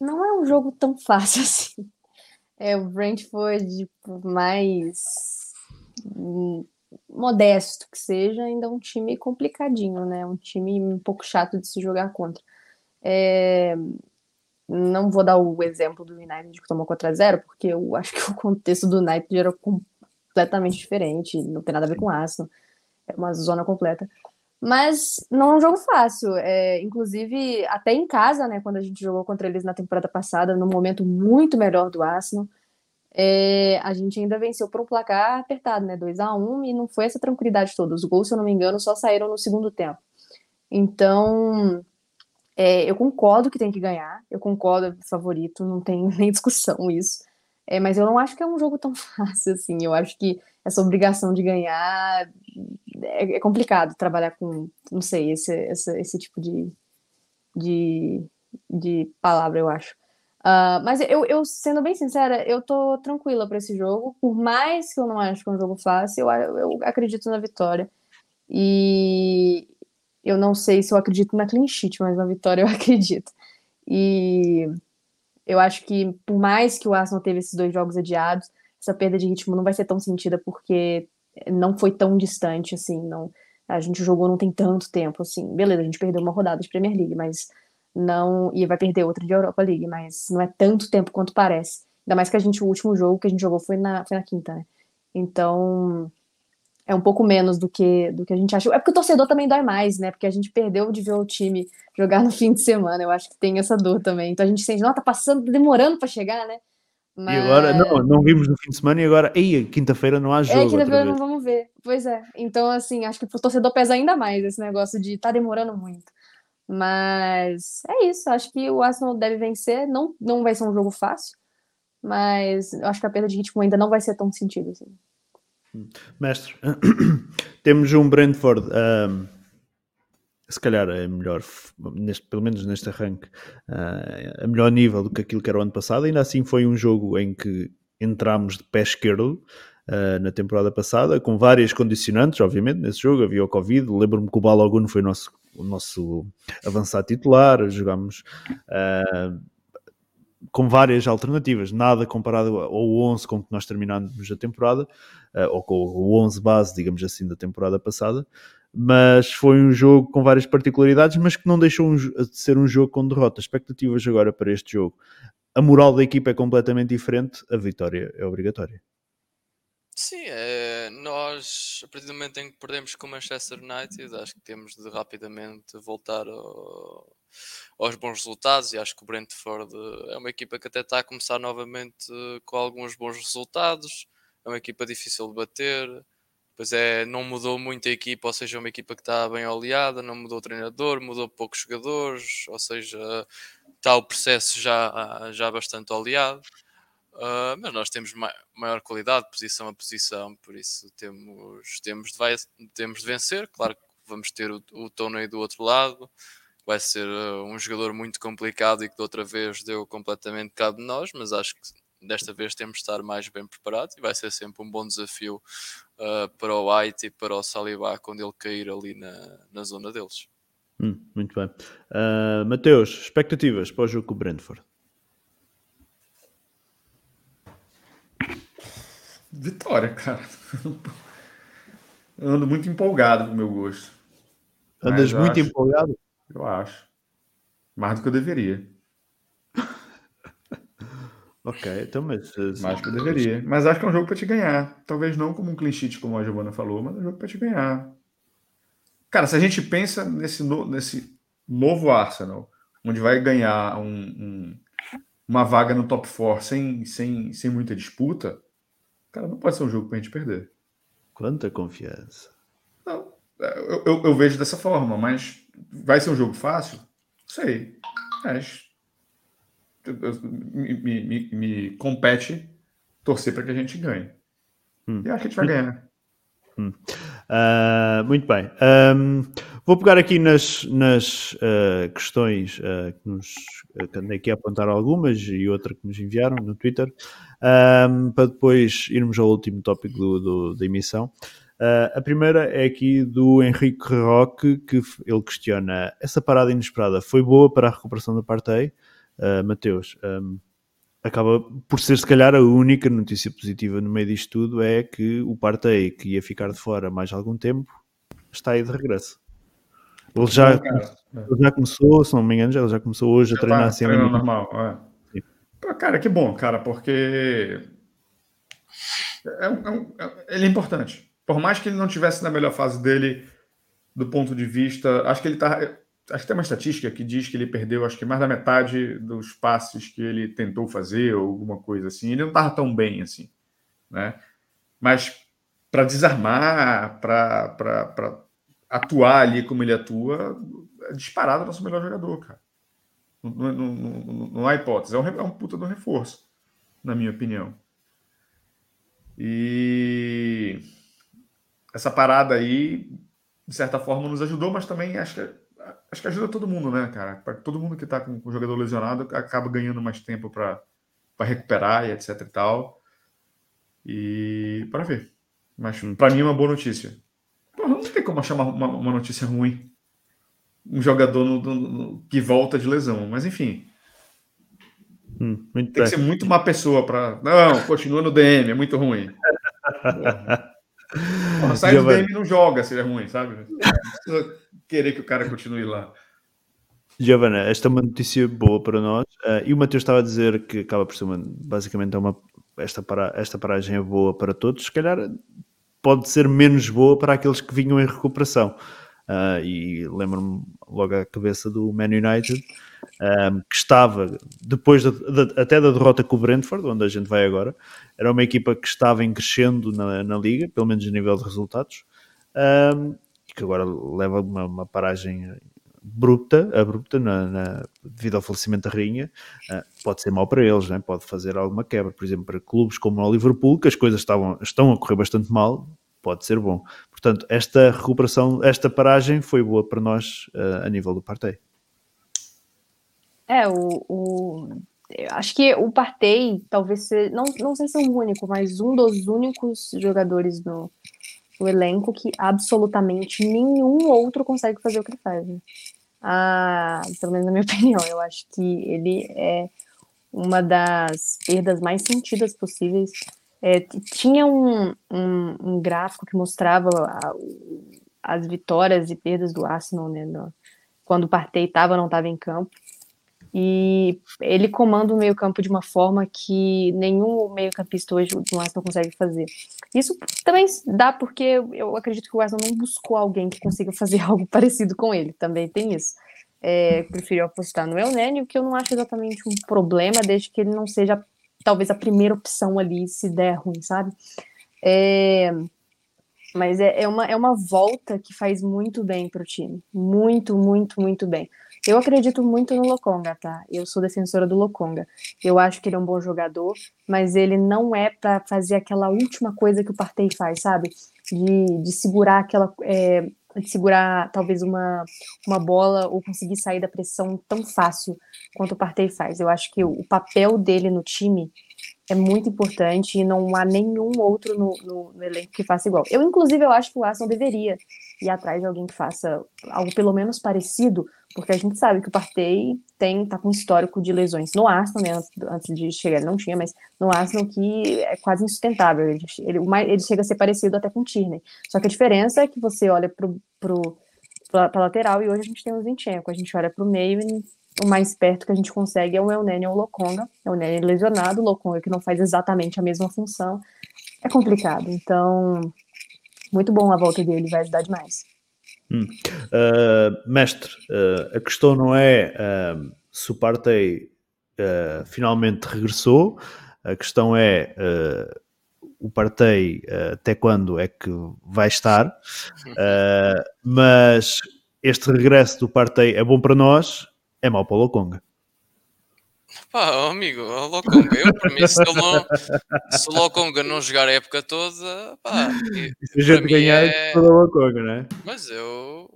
Não é um jogo tão fácil assim. É o Brentford mais modesto que seja, ainda é um time complicadinho, né? Um time um pouco chato de se jogar contra. É... Não vou dar o exemplo do United que tomou 4x0, porque eu acho que o contexto do United era completamente diferente, não tem nada a ver com o Arsenal, é uma zona completa. Mas não é um jogo fácil. É, inclusive, até em casa, né, quando a gente jogou contra eles na temporada passada, no momento muito melhor do Arsenal, é, a gente ainda venceu por um placar apertado, né? 2 a 1 e não foi essa tranquilidade toda. Os gols, se eu não me engano, só saíram no segundo tempo. Então, é, eu concordo que tem que ganhar, eu concordo, é favorito, não tem nem discussão isso. É, mas eu não acho que é um jogo tão fácil assim. Eu acho que essa obrigação de ganhar é, é complicado trabalhar com, não sei, esse, esse, esse tipo de, de, de palavra, eu acho. Uh, mas eu, eu, sendo bem sincera, eu tô tranquila para esse jogo. Por mais que eu não acho que é um jogo fácil, eu, eu acredito na vitória. E eu não sei se eu acredito na clean sheet, mas na vitória eu acredito. E eu acho que, por mais que o Arsenal teve esses dois jogos adiados, essa perda de ritmo não vai ser tão sentida porque não foi tão distante assim. Não, a gente jogou não tem tanto tempo assim. Beleza, a gente perdeu uma rodada de Premier League, mas não e vai perder outra de Europa League, mas não é tanto tempo quanto parece. Ainda mais que a gente o último jogo que a gente jogou foi na foi na quinta, né? Então é um pouco menos do que do que a gente achou. É porque o torcedor também dói mais, né? Porque a gente perdeu de ver o time jogar no fim de semana. Eu acho que tem essa dor também. Então a gente sente, não, tá passando, demorando para chegar, né? Mas... E agora, não, não vimos no fim de semana e agora, ei, quinta-feira não há é, jogo. É, quinta-feira não vamos ver. Pois é. Então, assim, acho que pro torcedor pesa ainda mais esse negócio de tá demorando muito. Mas é isso, acho que o Arsenal deve vencer. Não, não vai ser um jogo fácil, mas eu acho que a perda de ritmo ainda não vai ser tão sentido assim. Mestre, temos um Brentford, um, se calhar é melhor, neste, pelo menos neste arranque, uh, a melhor nível do que aquilo que era o ano passado. Ainda assim, foi um jogo em que entramos de pé esquerdo. Uh, na temporada passada, com várias condicionantes, obviamente, nesse jogo havia o Covid. Lembro-me que o Balogun foi nosso o nosso avançado titular, jogámos uh, com várias alternativas, nada comparado ao 11 com que nós terminámos a temporada, uh, ou com o 11 base, digamos assim, da temporada passada, mas foi um jogo com várias particularidades, mas que não deixou de ser um jogo com derrota. Expectativas agora para este jogo. A moral da equipa é completamente diferente, a vitória é obrigatória. Sim, é, nós, a partir do momento em que perdemos com o Manchester United, acho que temos de rapidamente voltar ao, aos bons resultados e acho que o Brentford é uma equipa que até está a começar novamente com alguns bons resultados, é uma equipa difícil de bater, pois é, não mudou muito a equipa, ou seja, é uma equipa que está bem oleada, não mudou o treinador, mudou poucos jogadores, ou seja, está o processo já, já bastante oleado. Uh, mas nós temos ma maior qualidade, posição a posição, por isso temos, temos, de, temos de vencer. Claro que vamos ter o, o Tony do outro lado, vai ser uh, um jogador muito complicado e que da outra vez deu completamente cabo de nós, mas acho que desta vez temos de estar mais bem preparados e vai ser sempre um bom desafio uh, para o White e para o Saliba quando ele cair ali na, na zona deles. Hum, muito bem. Uh, Mateus, expectativas para o jogo com o Brentford? Vitória, cara. Eu ando muito empolgado pro meu gosto. Andas muito acho, empolgado? Eu acho. Mais do que eu deveria. ok, então, mas. Mais do que eu deveria. Mas acho que é um jogo para te ganhar. Talvez não como um clean sheet, como a Giovana falou, mas é um jogo para te ganhar. Cara, se a gente pensa nesse, no, nesse novo Arsenal, onde vai ganhar um, um, uma vaga no top 4 sem, sem, sem muita disputa, Cara, não pode ser um jogo pra gente perder. Quanta confiança. Não, eu, eu, eu, vejo dessa forma, mas vai ser um jogo fácil? Sei. Mas me, me, me, compete torcer para que a gente ganhe. Hum. E acho que a gente vai ganhar. Hum. Uh, muito bem. Um, vou pegar aqui nas, nas uh, questões uh, que nos que andei aqui a apontar algumas e outra que nos enviaram no Twitter, um, para depois irmos ao último tópico do, do da emissão. A primeira é aqui do Henrique Roque, que ele questiona: essa parada inesperada foi boa para a recuperação da Partey? Mateus, um, acaba por ser se calhar a única notícia positiva no meio disto tudo é que o Partey que ia ficar de fora mais algum tempo está aí de regresso. Ele já, Bom, ele já começou, se não me engano, já, ele já começou hoje a já treinar tá, assim. normal, é. Pô, cara, que bom, cara, porque é, é, é, ele é importante. Por mais que ele não tivesse na melhor fase dele, do ponto de vista, acho que ele tá acho que tem uma estatística que diz que ele perdeu acho que mais da metade dos passes que ele tentou fazer ou alguma coisa assim. Ele não estava tão bem assim, né? Mas para desarmar, para atuar ali como ele atua, é disparado nosso melhor jogador, cara. Não, não, não, não há hipótese. É um, é um puta do reforço, na minha opinião. E essa parada aí, de certa forma, nos ajudou, mas também acho que acho que ajuda todo mundo, né, cara? Pra todo mundo que está com o jogador lesionado acaba ganhando mais tempo para recuperar e etc e tal. E para ver. Mas para mim é uma boa notícia. Não tem como achar uma, uma, uma notícia ruim. Um jogador no, no, no, que volta de lesão. Mas enfim. Hum, tem bem. que ser muito má pessoa para. Não, continua no DM, é muito ruim. Porra, sai do DM e não joga se é ruim, sabe? querer que o cara continue lá. Giovana, esta é uma notícia boa para nós. Uh, e o Matheus estava a dizer que acaba por ser uma, basicamente é uma, esta, para, esta paragem é boa para todos. Se calhar pode ser menos boa para aqueles que vinham em recuperação. Uh, e lembro-me logo à cabeça do Man United, um, que estava, depois de, de, até da derrota com o Brentford, onde a gente vai agora, era uma equipa que estava em crescendo na, na liga, pelo menos a nível de resultados, um, e que agora leva uma, uma paragem abrupta, abrupta na, na, devido ao falecimento da rainha, uh, pode ser mau para eles, né? pode fazer alguma quebra. Por exemplo, para clubes como o Liverpool, que as coisas estavam, estão a correr bastante mal, pode ser bom. Portanto, esta recuperação, esta paragem foi boa para nós uh, a nível do Partey. É, o, o, acho que o Partey talvez seja, não, não sei se é o único, mas um dos únicos jogadores no, o elenco que absolutamente nenhum outro consegue fazer o que ele faz. Né? Ah, pelo menos na minha opinião, eu acho que ele é uma das perdas mais sentidas possíveis. É, tinha um, um, um, gráfico que mostrava a, as vitórias e perdas do Arsenal, né, no, quando o Partey estava ou não estava em campo e ele comanda o meio-campo de uma forma que nenhum meio-campista hoje do Arsenal consegue fazer. Isso também dá porque eu acredito que o Arsenal não buscou alguém que consiga fazer algo parecido com ele, também tem isso. É, prefiro apostar no El Nene, o que eu não acho exatamente um problema, desde que ele não seja talvez a primeira opção ali, se der ruim, sabe? É, mas é, é, uma, é uma volta que faz muito bem para o time. Muito, muito, muito bem. Eu acredito muito no Lokonga, tá? Eu sou defensora do Lokonga. Eu acho que ele é um bom jogador, mas ele não é para fazer aquela última coisa que o Partey faz, sabe? De, de segurar aquela. É, de segurar talvez uma, uma bola ou conseguir sair da pressão tão fácil quanto o Partey faz. Eu acho que o, papel dele no time é muito importante e não há nenhum outro no, no, no, elenco que faça igual. Eu, inclusive, eu acho que o Arsenal deveria ir atrás de alguém que faça algo pelo menos parecido, porque a gente sabe que o Partey tem, tá com histórico de lesões no Arsenal, né, antes, antes de chegar, ele não tinha, mas no Arsenal que é quase insustentável, ele, ele, ele chega a ser parecido até com o Tierney. Só que a diferença é que você olha pro, pro, pra, pra lateral e hoje a gente tem o Zinchenko, a gente olha pro meio e o mais perto que a gente consegue é o Elneny ou o Lokonga. É o Elneny lesionado, o Lokonga que não faz exatamente a mesma função. É complicado. Então, muito bom a volta dele, vai ajudar demais. Hum. Uh, mestre, uh, a questão não é uh, se o Partey finalmente regressou, a questão é o Partey até quando é que vai estar, mas este regresso do Partey é bom para nós é mau para o Lokonga. Pá, oh, amigo, o Lokonga, eu para mim, se, não, se o Lokonga não jogar a época toda, pá, se a gente ganhar, é- Lokonga, não é? mas eu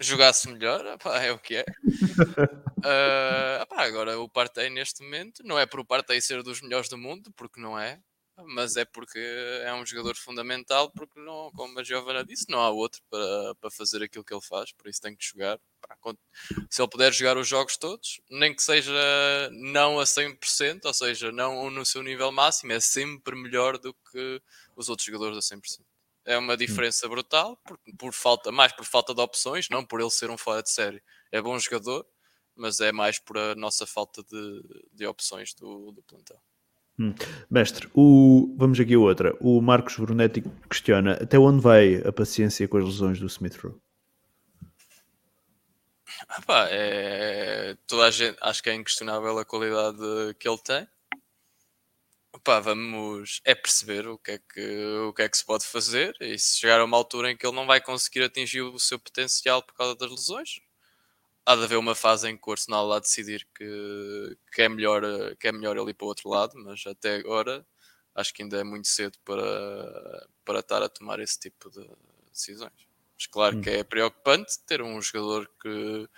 jogasse melhor, pá, é o que é. Ah, pá, agora o Partey neste momento não é por o Partey ser dos melhores do mundo, porque não é, mas é porque é um jogador fundamental, porque não, como a Giovanna disse, não há outro para, para fazer aquilo que ele faz, por isso tem que jogar. Se ele puder jogar os jogos todos, nem que seja não a 100%, ou seja, não no seu nível máximo, é sempre melhor do que os outros jogadores a 100%. É uma diferença brutal, por, por falta, mais por falta de opções, não por ele ser um fora de série. É bom jogador, mas é mais por a nossa falta de, de opções do, do plantel. Mestre, o... vamos aqui a outra. O Marcos Brunetti questiona até onde vai a paciência com as lesões do Smith Rowe? Ah é, toda a gente, acho que é inquestionável a qualidade que ele tem. Pá, vamos é perceber o que é que, o que é que se pode fazer e se chegar a uma altura em que ele não vai conseguir atingir o seu potencial por causa das lesões, há de haver uma fase em que o Arsenal lá decidir que, que, é melhor, que é melhor ele ir para o outro lado, mas até agora acho que ainda é muito cedo para, para estar a tomar esse tipo de decisões. Mas claro que é preocupante ter um jogador que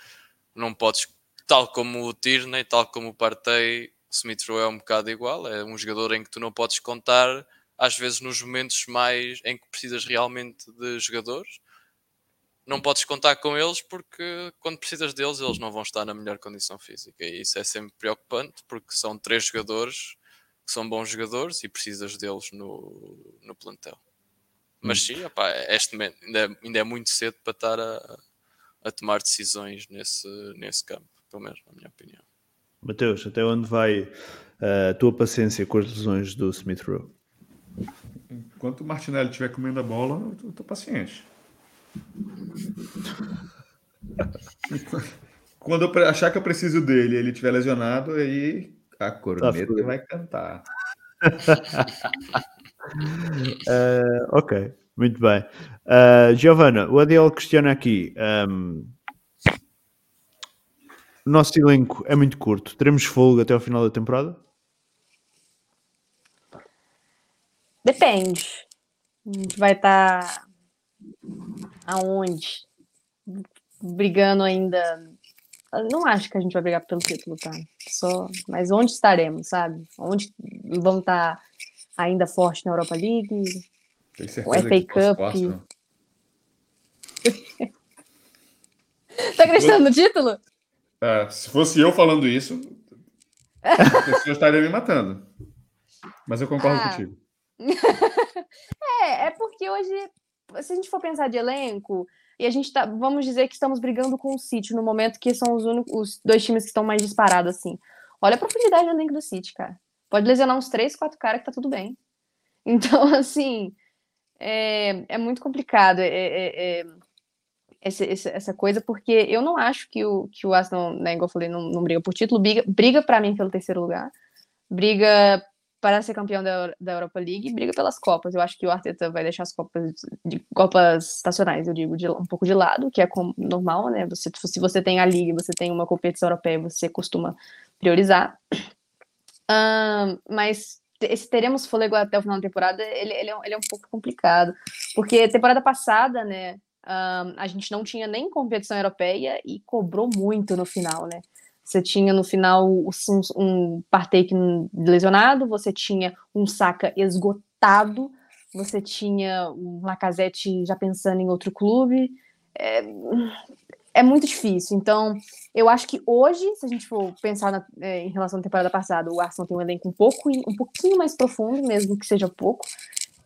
não podes, tal como o Tierney, tal como o Partey, o Smith Rowe é um bocado igual, é um jogador em que tu não podes contar, às vezes nos momentos mais em que precisas realmente de jogadores, não podes contar com eles porque quando precisas deles, eles não vão estar na melhor condição física. E isso é sempre preocupante porque são três jogadores que são bons jogadores e precisas deles no, no plantel. Mas sim, opá, este momento ainda, é- ainda é muito cedo para estar a, a tomar decisões nesse, nesse campo, pelo menos na minha opinião. Mateus, até onde vai a tua paciência com as lesões do Smith Rowe? Enquanto o Martinelli estiver comendo a bola, eu tô paciente. Quando eu achar que eu preciso dele ele estiver lesionado, aí a corneta fudido. vai cantar. Uh, ok, muito bem. Uh, Giovanna, o Adiel questiona aqui. um, o nosso elenco é muito curto. Teremos folga até ao final da temporada? Depende. A gente vai estar aonde? Brigando ainda. Eu Não acho que a gente vai brigar pelo título, tá? Só, mas onde estaremos, sabe? Onde vamos estar ainda forte na Europa League? O FA Cup. próximos- Tá acreditando no título? É, se fosse eu falando isso, a pessoa estaria me matando. Mas eu concordo Ah. contigo. É, é porque hoje, se a gente for pensar de elenco, e a gente tá, vamos dizer que estamos brigando com o City no momento que são os, únicos, os dois times que estão mais disparados, assim. Olha a profundidade do elenco do City, cara. Pode lesionar uns três, quatro caras que tá tudo bem. Então, assim, é, é muito complicado é, é, é, esse- essa coisa, porque eu não acho que o, que o Arsenal, né, igual eu falei, não, não briga por título, briga, briga para mim pelo terceiro lugar, briga para ser campeão da, da Europa League e briga pelas Copas. Eu acho que o Arteta vai deixar as Copas de Copas estacionais, eu digo, de- um pouco de lado, que é normal, né? Você, se você tem a Liga, você tem uma competição europeia, você costuma priorizar. Ahn, mas se teremos fôlego até o final da temporada, ele, ele, é, um- ele é um pouco complicado. Porque temporada passada, né, ahn, a gente não tinha nem competição europeia e cobrou muito no final, né? Você tinha no final um, um Partey que lesionado, você tinha um Saka esgotado, você tinha um Lacazette já pensando em outro clube. É, é muito difícil. Então, eu acho que hoje, se a gente for pensar na- é, em relação à temporada passada, o Arsenal tem um elenco um pouco um pouquinho mais profundo, mesmo que seja pouco.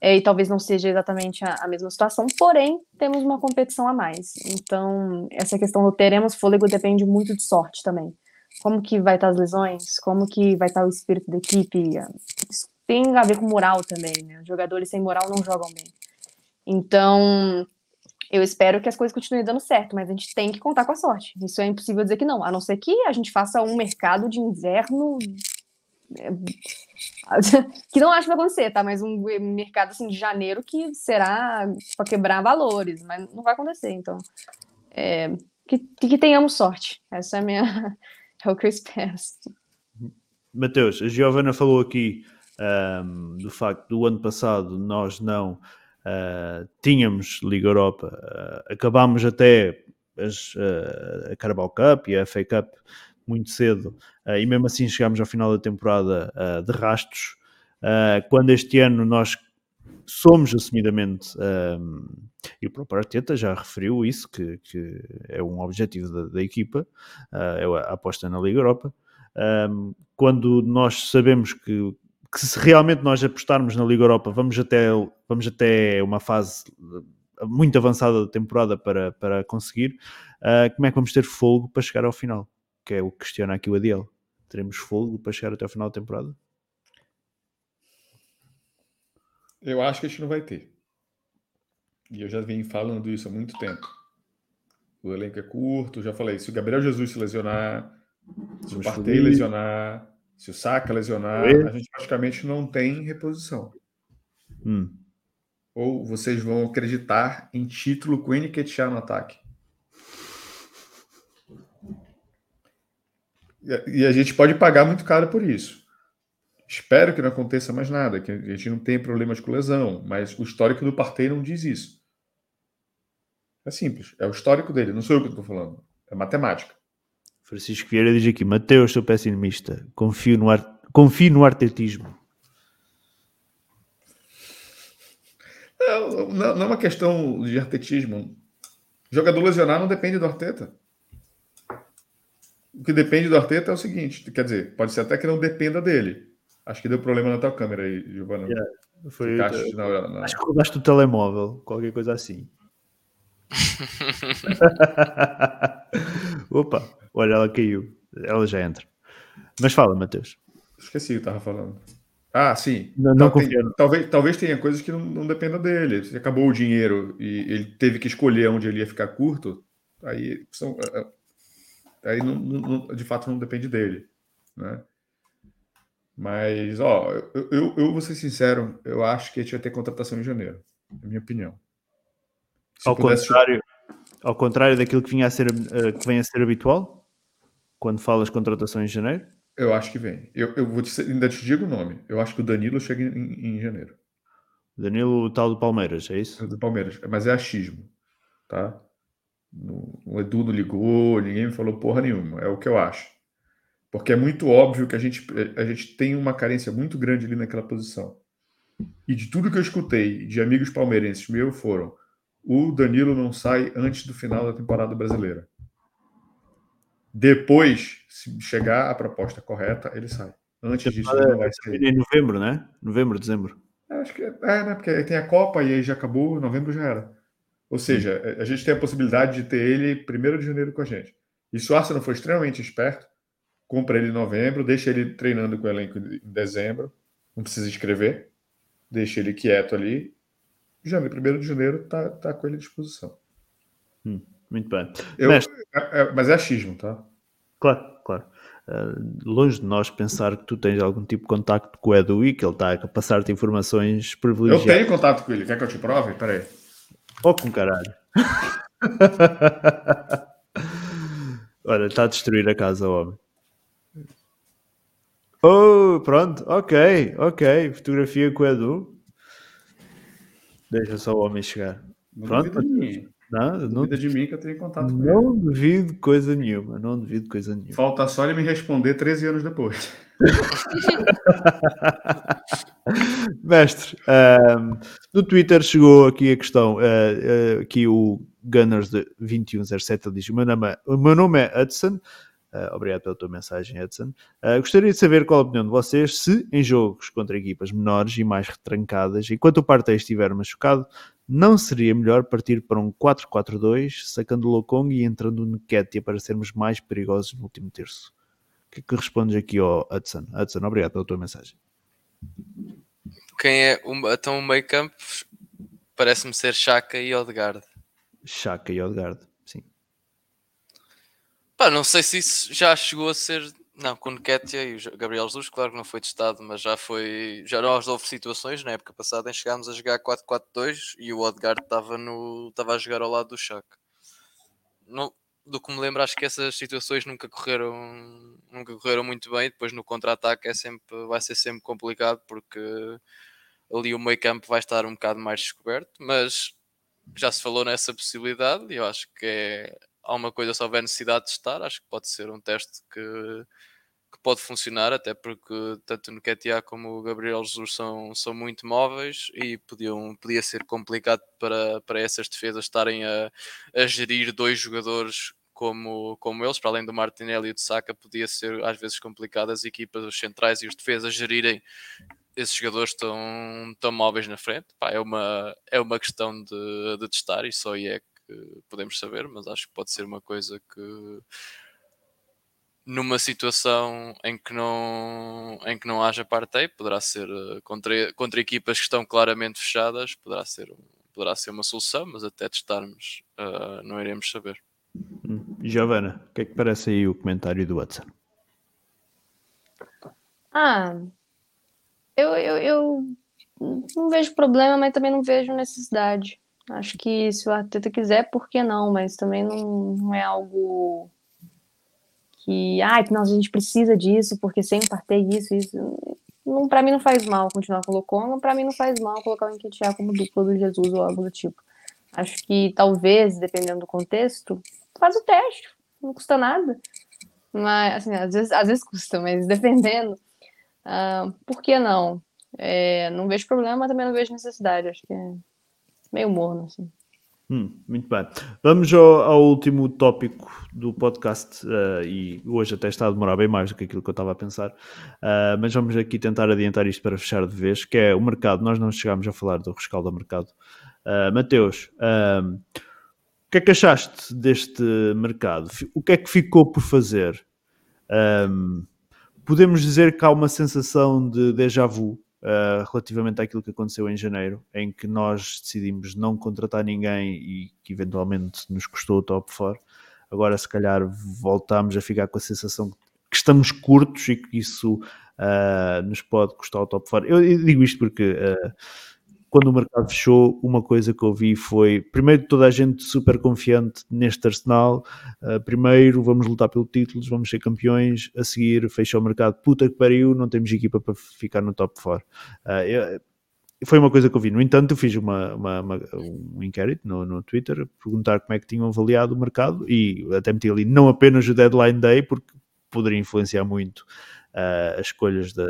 É, e talvez não seja exatamente a, a mesma situação, porém, temos uma competição a mais. Então, essa questão do teremos fôlego depende muito de sorte também. Como que vai estar as lesões? Como que vai estar o espírito da equipe? Isso tem a ver com moral também, né? Os jogadores sem moral não jogam bem. Então, eu espero que as coisas continuem dando certo, mas a gente tem que contar com a sorte. Isso é impossível dizer que não, a não ser que a gente faça um mercado de inverno é, que não acho que vai acontecer, tá? Mas um mercado assim de janeiro que será para quebrar valores, mas não vai acontecer. Então, é, que, que tenhamos sorte. Essa é a minha. É o espero. assim. Mateus, a Giovana falou aqui ahm, do facto do ano passado nós não ah, tínhamos Liga Europa, ah, acabámos até as, ah, a Carabao Cup e a FA Cup muito cedo e mesmo assim chegámos ao final da temporada de rastos. Quando este ano nós somos assumidamente, ahm, e o próprio Arteta já referiu isso, que, que é um objetivo da, da equipa, ah, é a aposta na Liga Europa. Um, quando nós sabemos que, que se realmente nós apostarmos na Liga Europa, vamos até, vamos até uma fase eh, muito avançada da temporada para, para conseguir, ah, como é que vamos ter fogo para chegar ao final? Que é o que questiona aqui o Adiel. Teremos fogo para chegar até ao final da temporada? Eu acho que a gente não vai ter. E eu já vim falando isso há muito tempo. O elenco é curto, já falei. Se o Gabriel Jesus se lesionar, se o Partey lesionar, se o Saka lesionar, a gente praticamente não tem reposição. Hum. Ou vocês vão acreditar em título com Nketiah no ataque. E a gente pode pagar muito caro por isso. Espero que não aconteça mais nada, que a gente não tenha problemas com lesão, mas o histórico do Partey não diz isso. É simples, é o histórico dele, não sou eu que estou falando, é matemática. Francisco Vieira diz aqui: Mateus, sou pessimista, confio no, ar... confio no artetismo. Não, não, não é uma questão de artetismo. Jogador lesionar não depende do Arteta. O que depende do Arteta é o seguinte, quer dizer, pode ser até que não dependa dele. Acho que deu problema na tua câmera aí, Giovanna. Yeah, Foi, Ficaste na- na- Acho que roubaste o telemóvel, qualquer coisa assim. Opa, olha, ela caiu. Ela já entra. Mas fala, Mateus. Esqueci o que estava falando. Ah, sim. Não- não tem- talvez, talvez tenha coisas que não, não dependam dele. Se acabou o dinheiro e ele teve que escolher onde ele ia ficar curto, aí, são, é, é, aí não- não- de fato não depende dele. Né? Mas, ó, eu, eu, eu vou ser sincero, eu acho que a gente vai ter contratação em janeiro, na minha opinião. Se Ao pudesse- contrário, ao contrário daquilo que, vinha a ser, eh, que vem a ser habitual, quando falas contratações em janeiro, Eu acho que vem. Eu, eu vou te, ainda te digo o nome. Eu acho que o Danilo chega em, em janeiro. Danilo, o tal do Palmeiras, é isso? do Palmeiras, mas é achismo, tá? O Edu não ligou, ninguém me falou porra nenhuma, é o que eu acho. Porque é muito óbvio que a gente, a gente tem uma carência muito grande ali naquela posição. E de tudo que eu escutei de amigos palmeirenses meus foram: o Danilo não sai antes do final da temporada brasileira. Depois, se chegar a proposta correta, ele sai. Antes disso, ele não vai sair. Em novembro, né? Novembro, dezembro. Acho que é, é, né? Porque aí tem a Copa e aí já acabou, novembro já era. Ou seja, a- a gente tem a possibilidade de ter ele 1 de janeiro com a gente. E se o Arsenal for extremamente esperto, compra ele em novembro, deixa ele treinando com o elenco em dezembro, não precisa escrever, deixa ele quieto ali. Janeiro, 1 de janeiro tá, tá com ele à disposição. Muito bem. Eu- Mestre. é- é- mas é achismo, tá? Claro, claro. Uh, longe de nós pensar que tu tens algum tipo de contacto com o Edu e que ele está a passar-te informações Eu privilegiadas. tenho contato com ele. Quer que eu te prove? Peraí. Oh, com caralho. Olha, está a destruir a casa, homem. Oh, pronto, ok, ok. Fotografia com o Edu. Deixa só o homem chegar. Não Pronto. mim. Não, não, Duvida de mim que eu tenho contato com ele. não duvido coisa nenhuma. Não duvido coisa nenhuma. Falta só ele me responder 13 anos depois. Mestre, ahm, no Twitter chegou aqui a questão, ah, ah, aqui o Gunners de 2107 ele diz, o meu nome é, o meu nome é Hudson, Ah, obrigado pela tua mensagem Hudson, Ah, gostaria de saber qual a opinião de vocês se em jogos contra equipas menores e mais retrancadas, enquanto o Partey estiver machucado, não seria melhor partir para um 4-4-2, sacando o Lokong e entrando no Nketiah para sermos mais perigosos no último terço? O que é que respondes aqui ao Hudson? Hudson, obrigado pela tua mensagem. Quem é o, então o meio campo parece-me ser Chaka e Odegaard. Chaka e Odegaard. Pá, não sei se isso já chegou a ser. Não, com o Nketiah e o Gabriel Jesus, claro que não foi testado, mas já foi. Já nós houve situações na época passada em chegámos a jogar 4-4-2 e o Odegaard estava no estava a jogar ao lado do Chaka. Não, do que me lembro, acho que essas situações nunca correram, nunca correram muito bem. Depois no contra-ataque é sempre, vai ser sempre complicado porque ali o meio campo vai estar um bocado mais descoberto, mas já se falou nessa possibilidade e eu acho que é, há uma coisa se houver necessidade de estar, acho que pode ser um teste que, que pode funcionar, até porque tanto no QTA como o Gabriel Jesus são, são muito móveis e podiam, podia ser complicado para, para essas defesas estarem a, a gerir dois jogadores como, como eles, para além do Martinelli e do Saka, podia ser às vezes complicado as equipas, os centrais e os defesas gerirem esses jogadores tão, tão móveis na frente. Pá, é, uma, é uma questão de, de testar e só aí é que podemos saber, mas acho que pode ser uma coisa que numa situação em que não, em que não haja parteio, poderá ser eh, contra, contra equipas que estão claramente fechadas, poderá ser, poderá ser uma solução, mas até testarmos uh, não iremos saber. Giovana, o que é que parece aí o comentário do WhatsApp? Ah, eu, eu, eu não vejo problema, mas também não vejo necessidade. Acho que se o Arteta quiser, por que não? Mas também não, não é algo que, ah, a gente precisa disso, porque sem partir isso, isso. Não, para mim não faz mal continuar com o Lokonga, para mim não faz mal colocar o Enquetear como duplo do Jesus ou algo do tipo. Acho que talvez, dependendo do contexto, faz o teste, não custa nada. Mas, assim, às vezes, às vezes custa, mas dependendo, Uh, por que não? É, não vejo problema, mas também não vejo necessidade. Acho que é meio morno, assim. Hum, muito bem. Vamos ao, ao, último tópico do podcast, uh, e hoje até está a demorar bem mais do que aquilo que eu estava a pensar, uh, mas vamos aqui tentar adiantar isto para fechar de vez, que é o mercado. Nós não chegámos a falar do rescaldo do mercado. Uh, Mateus, o que é que achaste deste mercado? O que é que ficou por fazer? Podemos dizer que há uma sensação de déjà vu uh, relativamente àquilo que aconteceu em janeiro, em que nós decidimos não contratar ninguém e que eventualmente nos custou o top 4. Agora, se calhar, voltamos a ficar com a sensação que estamos curtos e que isso uh, nos pode custar o top 4. Eu, eu digo isto porque. Uh, quando o mercado fechou, uma coisa que eu vi foi, primeiro, toda a gente super confiante neste Arsenal, uh, primeiro, vamos lutar pelo título, vamos ser campeões, a seguir, fecha o mercado, puta que pariu, não temos equipa para ficar no top 4. Uh, foi uma coisa que eu vi. No entanto, eu fiz uma, uma, uma, um inquérito no, no Twitter, perguntar como é que tinham avaliado o mercado e até meti ali não apenas o deadline day, porque poderia influenciar muito uh, as escolhas da,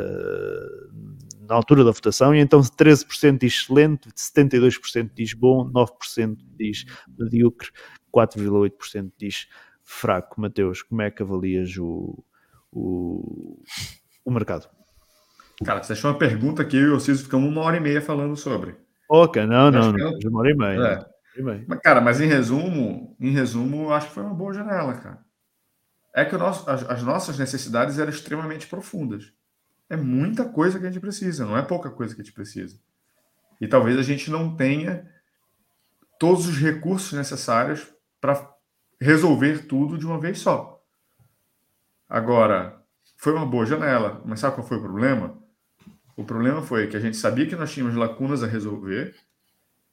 na altura da votação, e então 13% diz excelente, 72% diz bom, 9% diz medíocre, 4,8% diz fraco. Mateus, como é que avalias o, o, o mercado? Cara, você achou uma pergunta que eu e o Ciso ficamos uma hora e meia falando sobre. Ok, não, não, não, não, uma hora e meia. É. Mas, cara, mas em resumo, em resumo, acho que foi uma boa janela, cara. É que nosso, as, as nossas necessidades eram extremamente profundas. É muita coisa que a gente precisa, não é pouca coisa que a gente precisa. E talvez a gente não tenha todos os recursos necessários para resolver tudo de uma vez só. Agora, foi uma boa janela, mas sabe qual foi o problema? O problema foi que a gente sabia que nós tínhamos lacunas a resolver,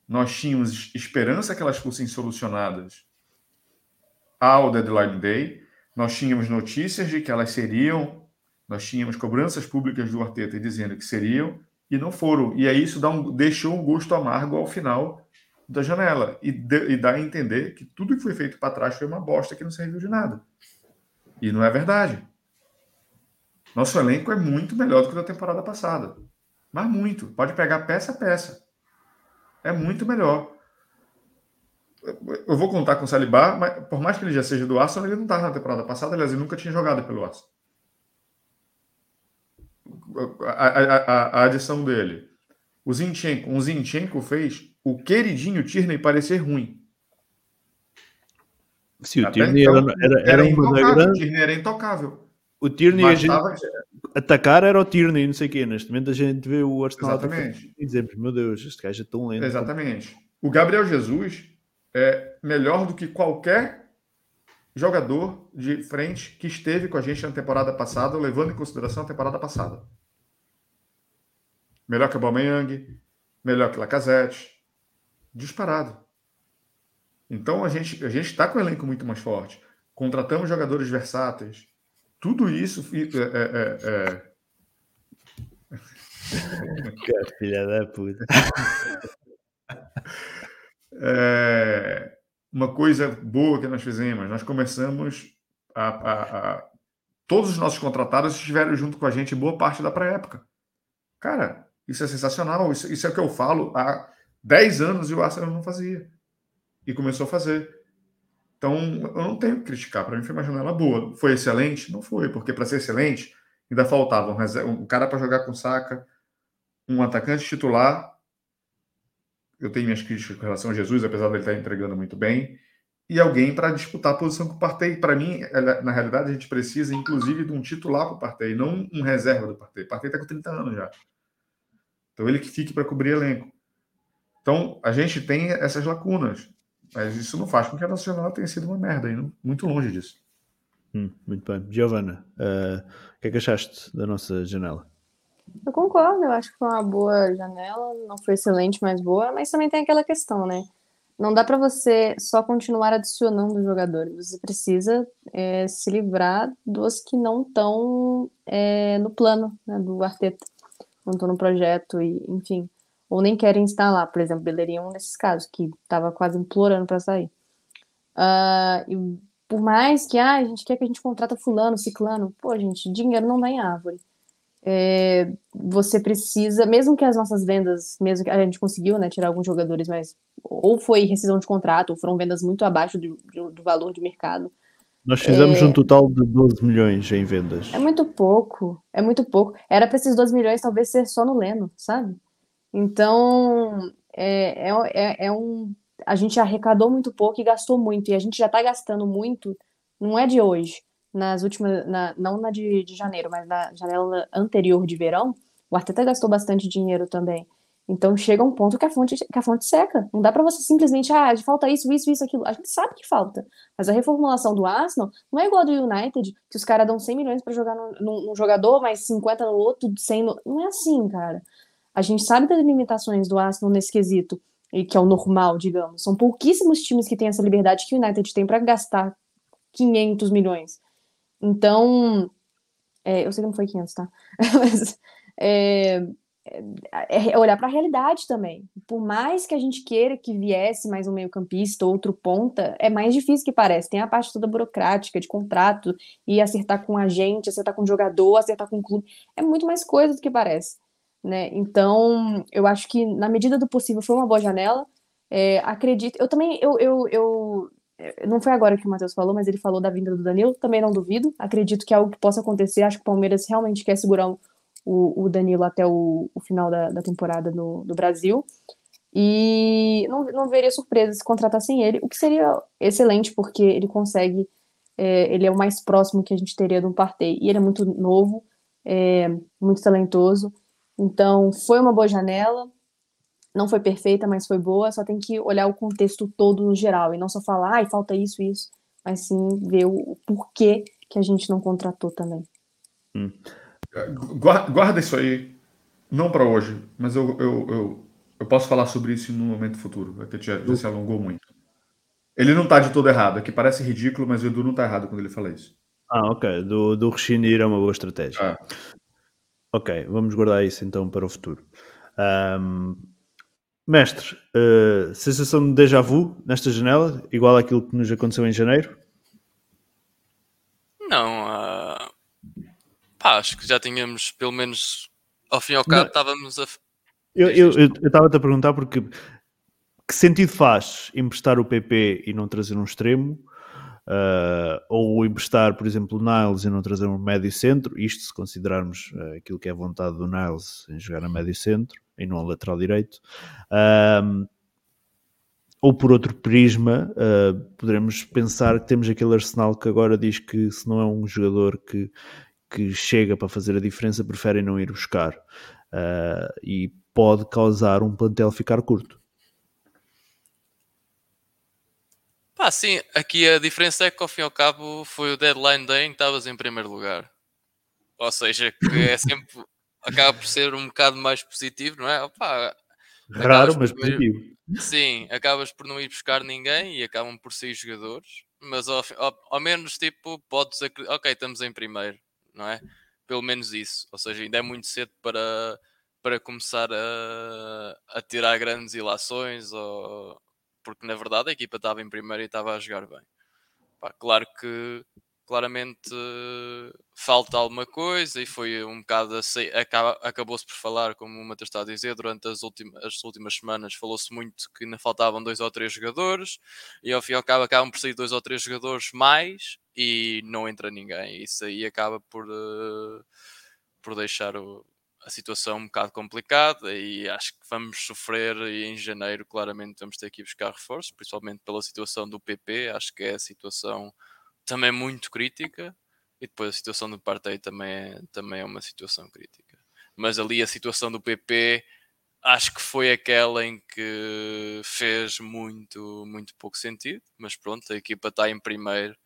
nós tínhamos esperança que elas fossem solucionadas ao deadline day, nós tínhamos notícias de que elas seriam nós tínhamos cobranças públicas do Arteta dizendo que seriam e não foram. E aí isso dá um, deixou um gosto amargo ao final da janela e, de, e dá a entender que tudo que foi feito para trás foi uma bosta que não serviu de nada. E não é verdade. Nosso elenco é muito melhor do que da temporada passada. Mas muito. Pode pegar peça a peça. É muito melhor. Eu vou contar com o Saliba, mas por mais que ele já seja do Arsenal, ele não estava na temporada passada. Aliás, ele nunca tinha jogado pelo Arsenal a, a, a adição dele. O Zinchenko, o Zinchenko fez o queridinho Tierney parecer ruim. Sim, o Tierney então, era, era, era, intocável. O Tierney era intocável. O Tierney, a gente, atacar era o Tierney, não sei o quê. Neste momento a gente vê o Arsenal Exatamente. e dizemos, meu Deus, este gajo é tão lento. Exatamente. O Gabriel Jesus é melhor do que qualquer jogador de frente que esteve com a gente na temporada passada, levando em consideração a temporada passada. Melhor que o Aubameyang, melhor que Lacazette, disparado. Então a gente a gente está com um elenco muito mais forte. contratamos jogadores versáteis. Tudo isso fica. É, é, é... Que filha da puta. É, uma coisa boa que nós fizemos, nós começamos a, a, a, todos os nossos contratados estiveram junto com a gente boa parte da pré-época. Cara, isso é sensacional. Isso, isso, é o que eu falo há 10 anos e o Arsenal não fazia. E começou a fazer. Então, eu não tenho que criticar. Para mim, foi uma janela boa. Foi excelente? Não foi, porque para ser excelente, ainda faltava um, um cara para jogar com saca, um atacante titular eu tenho minhas críticas com relação a Jesus, apesar dele estar entregando muito bem, e alguém para disputar a posição com o Partey. Para mim, na realidade, a gente precisa, inclusive, de um titular para o Partey, não um reserva do Partey. O Partey está com 30 anos já. Então, ele que fique para cobrir elenco. Então, a gente tem essas lacunas, mas isso não faz com que a Nacional tenha sido uma merda, hein? muito longe disso. Hum, muito bem. Giovana, uh, o que é que achaste da nossa janela? Eu concordo, eu acho que foi uma boa janela, não foi excelente, mas boa, mas também tem aquela questão, né? Não dá para você só continuar adicionando jogadores, você precisa é, se livrar dos que não estão é, no plano né, do Arteta, não estão no projeto, e enfim, ou nem querem estar lá, por exemplo, Bellerin é um desses casos, que estava quase implorando para sair. Uh, e por mais que ah, a gente quer que a gente contrata fulano, ciclano, pô, gente, dinheiro não dá em árvore é, você precisa, mesmo que as nossas vendas, mesmo que a gente conseguiu né, tirar alguns jogadores, mas ou foi rescisão de contrato, ou foram vendas muito abaixo do, do valor de mercado. Nós fizemos é, um total de 12 milhões em vendas. É muito pouco, é muito pouco. Era para esses 12 milhões talvez ser só no Leno, sabe? Então, é, é, é, é um. A gente arrecadou muito pouco e gastou muito, e a gente já está gastando muito, não é de hoje nas últimas, na, não na de, de janeiro, mas na janela anterior de verão, o Arteta gastou bastante dinheiro também. Então chega um ponto que a fonte, que a fonte seca. Não dá para você simplesmente, ah, falta isso, isso, isso, aquilo. A gente sabe que falta. Mas a reformulação do Arsenal não é igual a do United, que os caras dão 100 milhões para jogar num, jogador, mais 50 no outro, 100 no... Não é assim, cara. A gente sabe das limitações do Arsenal nesse quesito, e que é o normal, digamos. São pouquíssimos times que têm essa liberdade que o United tem para gastar 500 milhões. Então, é, eu sei que não foi 500, tá? Mas é, é, é olhar para a realidade também. Por mais que a gente queira que viesse mais um meio-campista, outro ponta, é mais difícil que parece. Tem a parte toda burocrática de contrato e acertar com a gente, acertar com o jogador, acertar com o clube. É muito mais coisa do que parece. Né? Então, eu acho que na medida do possível foi uma boa janela. É, acredito. Eu também eu, eu, eu não foi agora que o Matheus falou, mas ele falou da vinda do Danilo, também não duvido. Acredito que é algo que possa acontecer. Acho que o Palmeiras realmente quer segurar o, o Danilo até o, o final da, da, temporada no, do Brasil. E não, não veria surpresa se contratassem ele, o que seria excelente, porque ele consegue. É, ele é o mais próximo que a gente teria de um Partey. E ele é muito novo, é, muito talentoso. Então, foi uma boa janela não foi perfeita, mas foi boa, só tem que olhar o contexto todo no geral e não só falar, ai, falta isso, isso, mas sim ver o porquê que a gente não contratou também. Hum. Guarda isso aí, não para hoje, mas eu, eu, eu, eu, posso falar sobre isso no momento futuro, porque já, já se alongou muito. Ele não tá de todo errado, aqui parece ridículo, mas o Edu não tá errado quando ele fala isso. Ah, ok. Do, do rescindir é uma boa estratégia. Ah. Ok, vamos guardar isso então para o futuro. Um, Mestre, uh, sensação de déjà vu nesta janela, igual àquilo que nos aconteceu em janeiro? Não, uh, pá, acho que já tínhamos, pelo menos ao fim e ao cabo, estávamos a. Eu estava-te a perguntar porque que sentido faz emprestar o PP e não trazer um extremo? Uh, ou emprestar, por exemplo, o Niles e não trazer um médio centro, isto se considerarmos uh, aquilo que é a vontade do Niles em jogar a médio centro e não a lateral direito. Uh, ou por outro prisma, poderemos pensar que temos aquele arsenal que agora diz que se não é um jogador que, que chega para fazer a diferença, preferem não ir buscar. e pode causar um plantel ficar curto. Pá, sim, aqui a diferença é que ao fim e ao cabo foi o deadline day em que estavas em primeiro lugar. Ou seja, que é sempre. Acaba por ser um bocado mais positivo, não é? Opa, Raro, mas positivo. Sim, acabas por não ir buscar ninguém e acabam por sair jogadores. mas ao, ao, ao menos tipo, podes ok, estamos em primeiro, não é? Pelo menos isso. Ou seja, ainda é muito cedo para, para começar a, a tirar grandes ilações, ou, porque na verdade a equipa estava em primeiro e estava a jogar bem. Pá, claro que claramente falta alguma coisa e foi um bocado assim, acabou-se por falar, como o Matheus está a dizer, durante as últimas, as últimas semanas falou-se muito que ainda faltavam dois ou três jogadores e ao fim e ao cabo acabam por sair dois ou três jogadores mais e não entra ninguém. Isso aí acaba por, uh, por deixar o, a situação um bocado complicada e acho que vamos sofrer e em janeiro claramente vamos ter que ir buscar reforços, principalmente pela situação do PP, acho que é a situação também muito crítica. E depois a situação do Partey também é, também é uma situação crítica. Mas ali a situação do PP acho que foi aquela em que fez muito, muito pouco sentido. Mas pronto, a equipa está em primeiro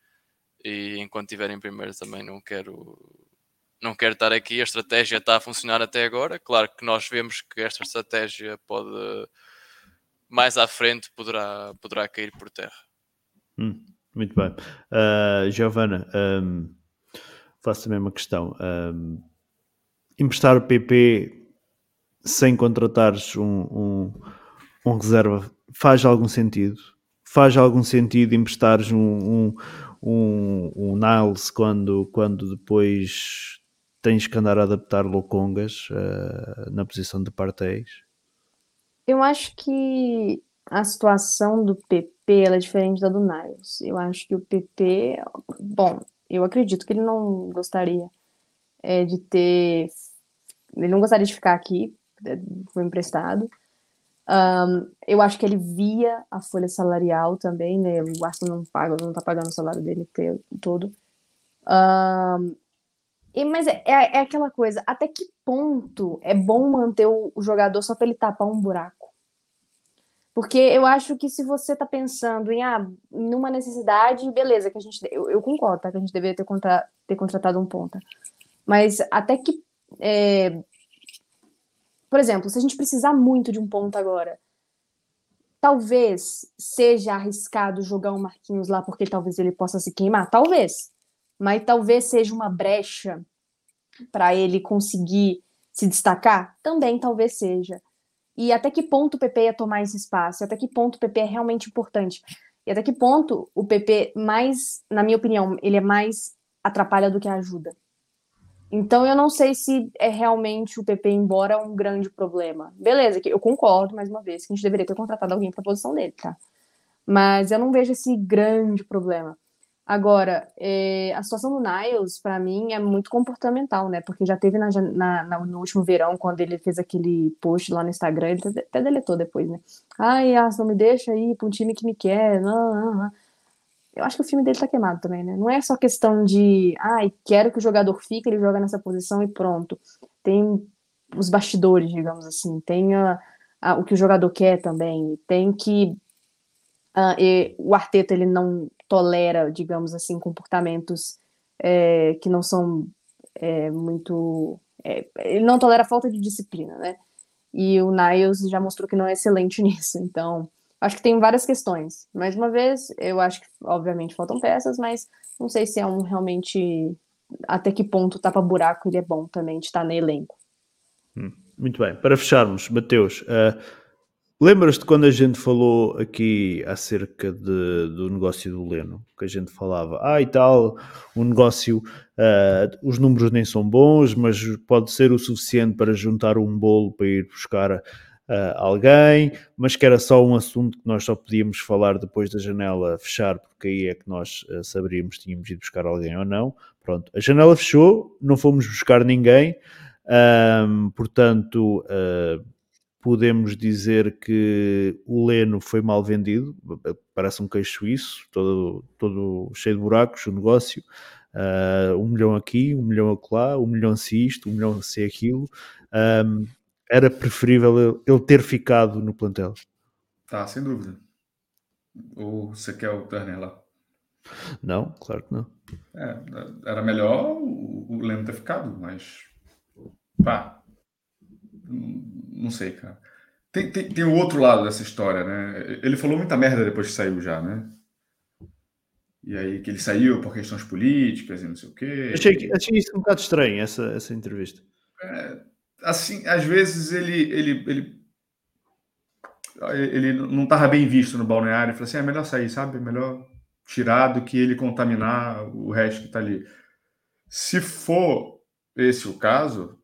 e enquanto estiver em primeiro também não quero não quero estar aqui. A estratégia está a funcionar até agora. Claro que nós vemos que esta estratégia pode mais à frente poderá, poderá cair por terra. Hum. Muito bem. Uh, Giovana, um, faço também uma questão. Um, emprestar o PP sem contratares um, um, um, reserva faz algum sentido? Faz algum sentido emprestares um, um, um, Niles quando, quando depois tens que andar a adaptar Locongas uh, na posição de parteis? Eu acho que a situação do PP ela é diferente da do Niles. Eu acho que o PP, bom, eu acredito que ele não gostaria é, de ter. Ele não gostaria de ficar aqui, é, foi emprestado. Um, eu acho que ele via a folha salarial também, né? O Arsenal não paga, não tá pagando o salário dele todo. Um, e, mas é, é, é, aquela coisa, até que ponto é bom manter o, o jogador só para ele tapar um buraco? Porque eu acho que se você está pensando em ah, numa necessidade, beleza, que a gente. Eu, eu concordo, tá? Que a gente deveria ter, contra, ter contratado um ponta. Mas até que. É, por exemplo, se a gente precisar muito de um ponta agora, talvez seja arriscado jogar um Marquinhos lá porque talvez ele possa se queimar. Talvez. Mas talvez seja uma brecha para ele conseguir se destacar? Também talvez seja e até que ponto o PP ia tomar esse espaço, até que ponto o PP é realmente importante, e até que ponto o PP mais, na minha opinião, ele é mais atrapalha do que ajuda. Então eu não sei se é realmente o PP embora um grande problema. Beleza, eu concordo mais uma vez que a gente deveria ter contratado alguém para a posição dele, tá? Mas eu não vejo esse grande problema. Agora, é, a situação do Niles, para mim, é muito comportamental, né? Porque já teve na, na, na, no último verão, quando ele fez aquele post lá no Instagram, ele até deletou depois, né? Ai, não me deixa ir para um time que me quer. Não, não, não. Eu acho que o filme dele tá queimado também, né? Não é só questão de, ai, quero que o jogador fique, ele joga nessa posição e pronto. Tem os bastidores, digamos assim. Tem a, a, o que o jogador quer também. Tem que. Uh, e, o Arteta, ele não tolera, digamos assim, comportamentos é, que não são é, muito. É, ele não tolera falta de disciplina, né? E o Niles já mostrou que não é excelente nisso. Então, acho que tem várias questões. Mais uma vez, eu acho que, obviamente, faltam peças, mas não sei se é um realmente. Até que ponto tapa-buraco ele é bom também de estar no elenco. Hum, muito bem. Para fecharmos, Mateus, uh, Lembras-te quando a gente falou aqui acerca de, do negócio do Leno? Que a gente falava, ah e tal, o negócio, uh, os números nem são bons, mas pode ser o suficiente para juntar um bolo para ir buscar uh, alguém, mas que era só um assunto que nós só podíamos falar depois da janela fechar, porque aí é que nós uh, saberíamos se tínhamos ido buscar alguém ou não. Pronto, a janela fechou, não fomos buscar ninguém, portanto podemos dizer que o Leno foi mal vendido, parece um queixo suíço, todo, todo cheio de buracos, o negócio, uh, um milhão aqui, um milhão acolá, um milhão se isto, um milhão se aquilo, um, era preferível ele ter ficado no plantel. Tá, sem dúvida. Ou você quer o Turner lá? Não, claro que não. É, era melhor o Leno ter ficado, mas pá, não sei, cara. Tem, tem, tem o outro lado dessa história, né? Ele falou muita merda depois que saiu já, né? E aí que ele saiu por questões políticas e não sei o quê. Achei, achei isso um bocado estranho, essa, essa entrevista. É, assim, às vezes ele, ele, ele, ele não estava bem visto no balneário. Falou assim: é melhor sair, sabe? É melhor tirar do que ele contaminar o resto que está ali. Se for esse o caso,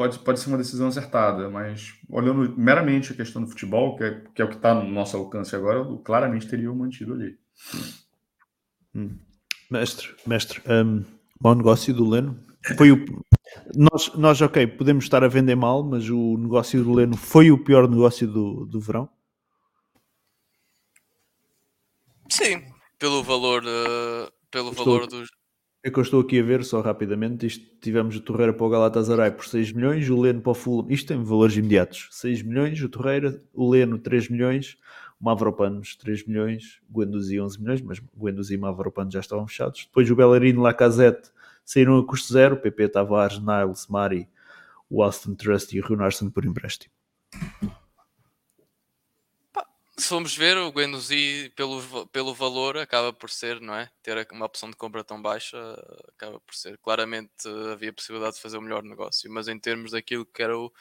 pode, pode ser uma decisão acertada, mas olhando meramente a questão do futebol, que é, que é o que está no nosso alcance agora, eu claramente teria o mantido ali. Hum. Mestre, mestre, um, mau negócio do Leno. Foi o, nós, nós, ok, podemos estar a vender mal, mas o negócio do Leno foi o pior negócio do, do verão? Sim, pelo valor, uh, pelo Estou... valor dos, é que eu estou aqui a ver só rapidamente. Isto, tivemos o Torreira para o Galatasaray por 6 milhões, o Leno para o Fulham. Isto tem valores imediatos: 6 milhões, o Torreira, o Leno 3 milhões, o Mavropanos 3 milhões, Guendouzi 11 milhões, mas Guendouzi e Mavropanos já estavam fechados. Depois o Bellerino, Lacazette saíram a custo zero, PP Tavares, Niles, Mari, o Aston Trust e o Runarsson por empréstimo se formos ver, o Guendouzi, pelo, pelo valor, acaba por ser, não é? Ter uma opção de compra tão baixa, acaba por ser. Claramente havia possibilidade de fazer o um melhor negócio, mas em termos daquilo que era o,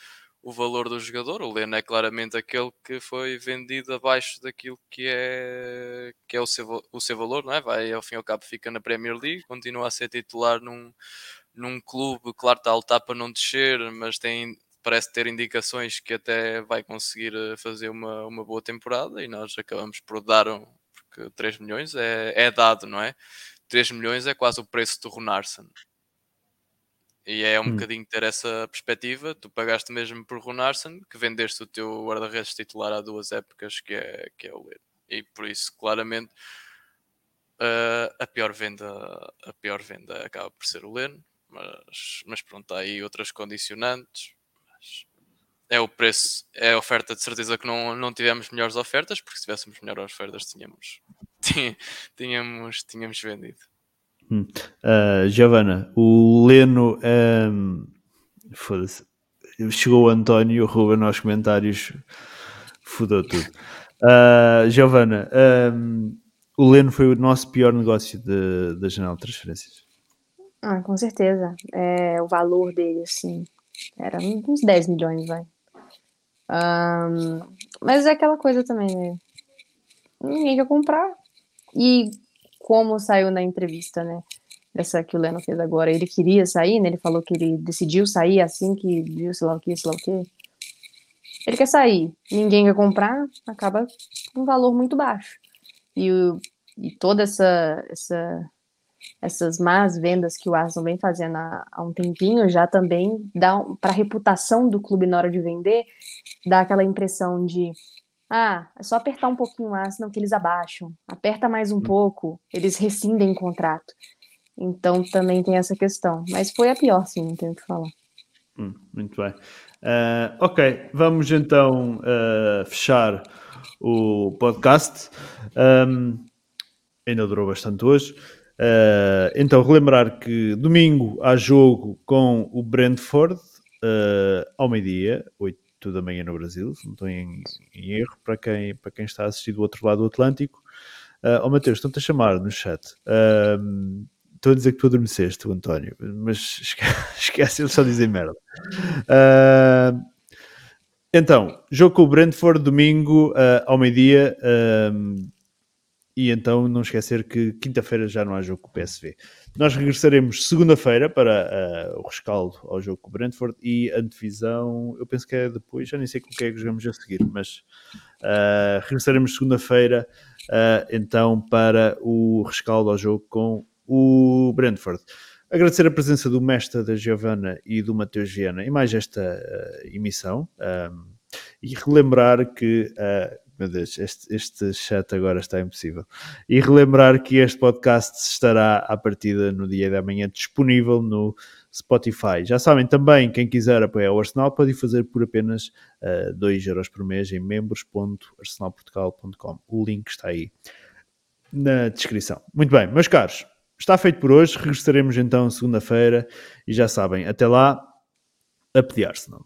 o valor do jogador, o Leno é claramente aquele que foi vendido abaixo daquilo que é, que é o, seu, o seu valor, não é? Vai, ao fim e ao cabo, fica na Premier League, continua a ser titular num, num clube, claro, está a lutar para não descer, mas tem parece ter indicações que até vai conseguir eh, fazer uma, uma boa temporada e nós acabamos por dar um, porque 3 milhões é, é dado, não é? 3 milhões é quase o preço do Runarsson. E é um hum. bocadinho ter essa perspectiva. Tu pagaste mesmo por Runarsson, que vendeste o teu guarda-redes titular há duas épocas, que é, que é o Leno. E por isso, claramente, uh, a, pior venda, a pior venda acaba por ser o Leno. Mas, mas pronto, há aí outras condicionantes é o preço, é a oferta de certeza que não, não tivemos melhores ofertas, porque se tivéssemos melhores ofertas tínhamos, tínhamos, tínhamos vendido. Hum. Uh, Giovana, o Leno um, foda-se. Chegou o António e o Ruben nos comentários fudou tudo. Uh, Giovana, um, o Leno foi o nosso pior negócio da janela de transferências. Ah, com certeza. É, o valor dele, assim, era uns 10 milhões, vai. Um, mas é aquela coisa também, né? Ninguém quer comprar. E como saiu na entrevista, né? Essa que o Leno fez agora, ele queria sair, né? Ele falou que ele decidiu sair assim que viu, sei lá o que, sei lá o que. Ele quer sair, ninguém quer comprar, acaba com um valor muito baixo. E, e toda essa, essa essas más vendas que o Arsenal vem fazendo há, há um tempinho já também dá para a reputação do clube na hora de vender, dá aquela impressão de ah, é só apertar um pouquinho o Arsenal que eles abaixam. Aperta mais um hum. pouco, eles rescindem o contrato. Então também tem essa questão. Mas foi a pior, sim, não tenho o que falar. Hum, muito bem. Uh, ok, vamos então uh, fechar o podcast. Um, ainda durou bastante hoje. Uh, então, relembrar que domingo há jogo com o Brentford uh, ao meio-dia, 8 da manhã no Brasil, se não estou em, em, erro, para quem, para quem está a assistir do outro lado do Atlântico. Uh, oh Mateus, estão-te a chamar no chat. Uh, estou a dizer que tu adormeceste, António, mas esquece, eles só dizem merda. Então, jogo com o Brentford domingo ao meio-dia. E então não esquecer que quinta-feira já não há jogo com o PSV. Nós regressaremos segunda-feira para uh, o rescaldo ao jogo com o Brentford e a divisão, eu penso que é depois, já nem sei com o que é que jogamos a seguir, mas uh, regressaremos segunda-feira uh, então para o rescaldo ao jogo com o Brentford. Agradecer a presença do mestre da Giovanna e do Mateus Viana em mais esta emissão. Um, e relembrar que meu Deus, este, este chat agora está impossível. E relembrar que este podcast estará à partida no dia da manhã disponível no Spotify. Já sabem também, quem quiser apoiar o Arsenal pode fazer por apenas uh, eh, 2 euros por mês em membros.arsenalportugal.com. O link está aí na descrição. Muito bem, meus caros, está feito por hoje. Regressaremos então segunda-feira e já sabem, até lá, a pedir Arsenal.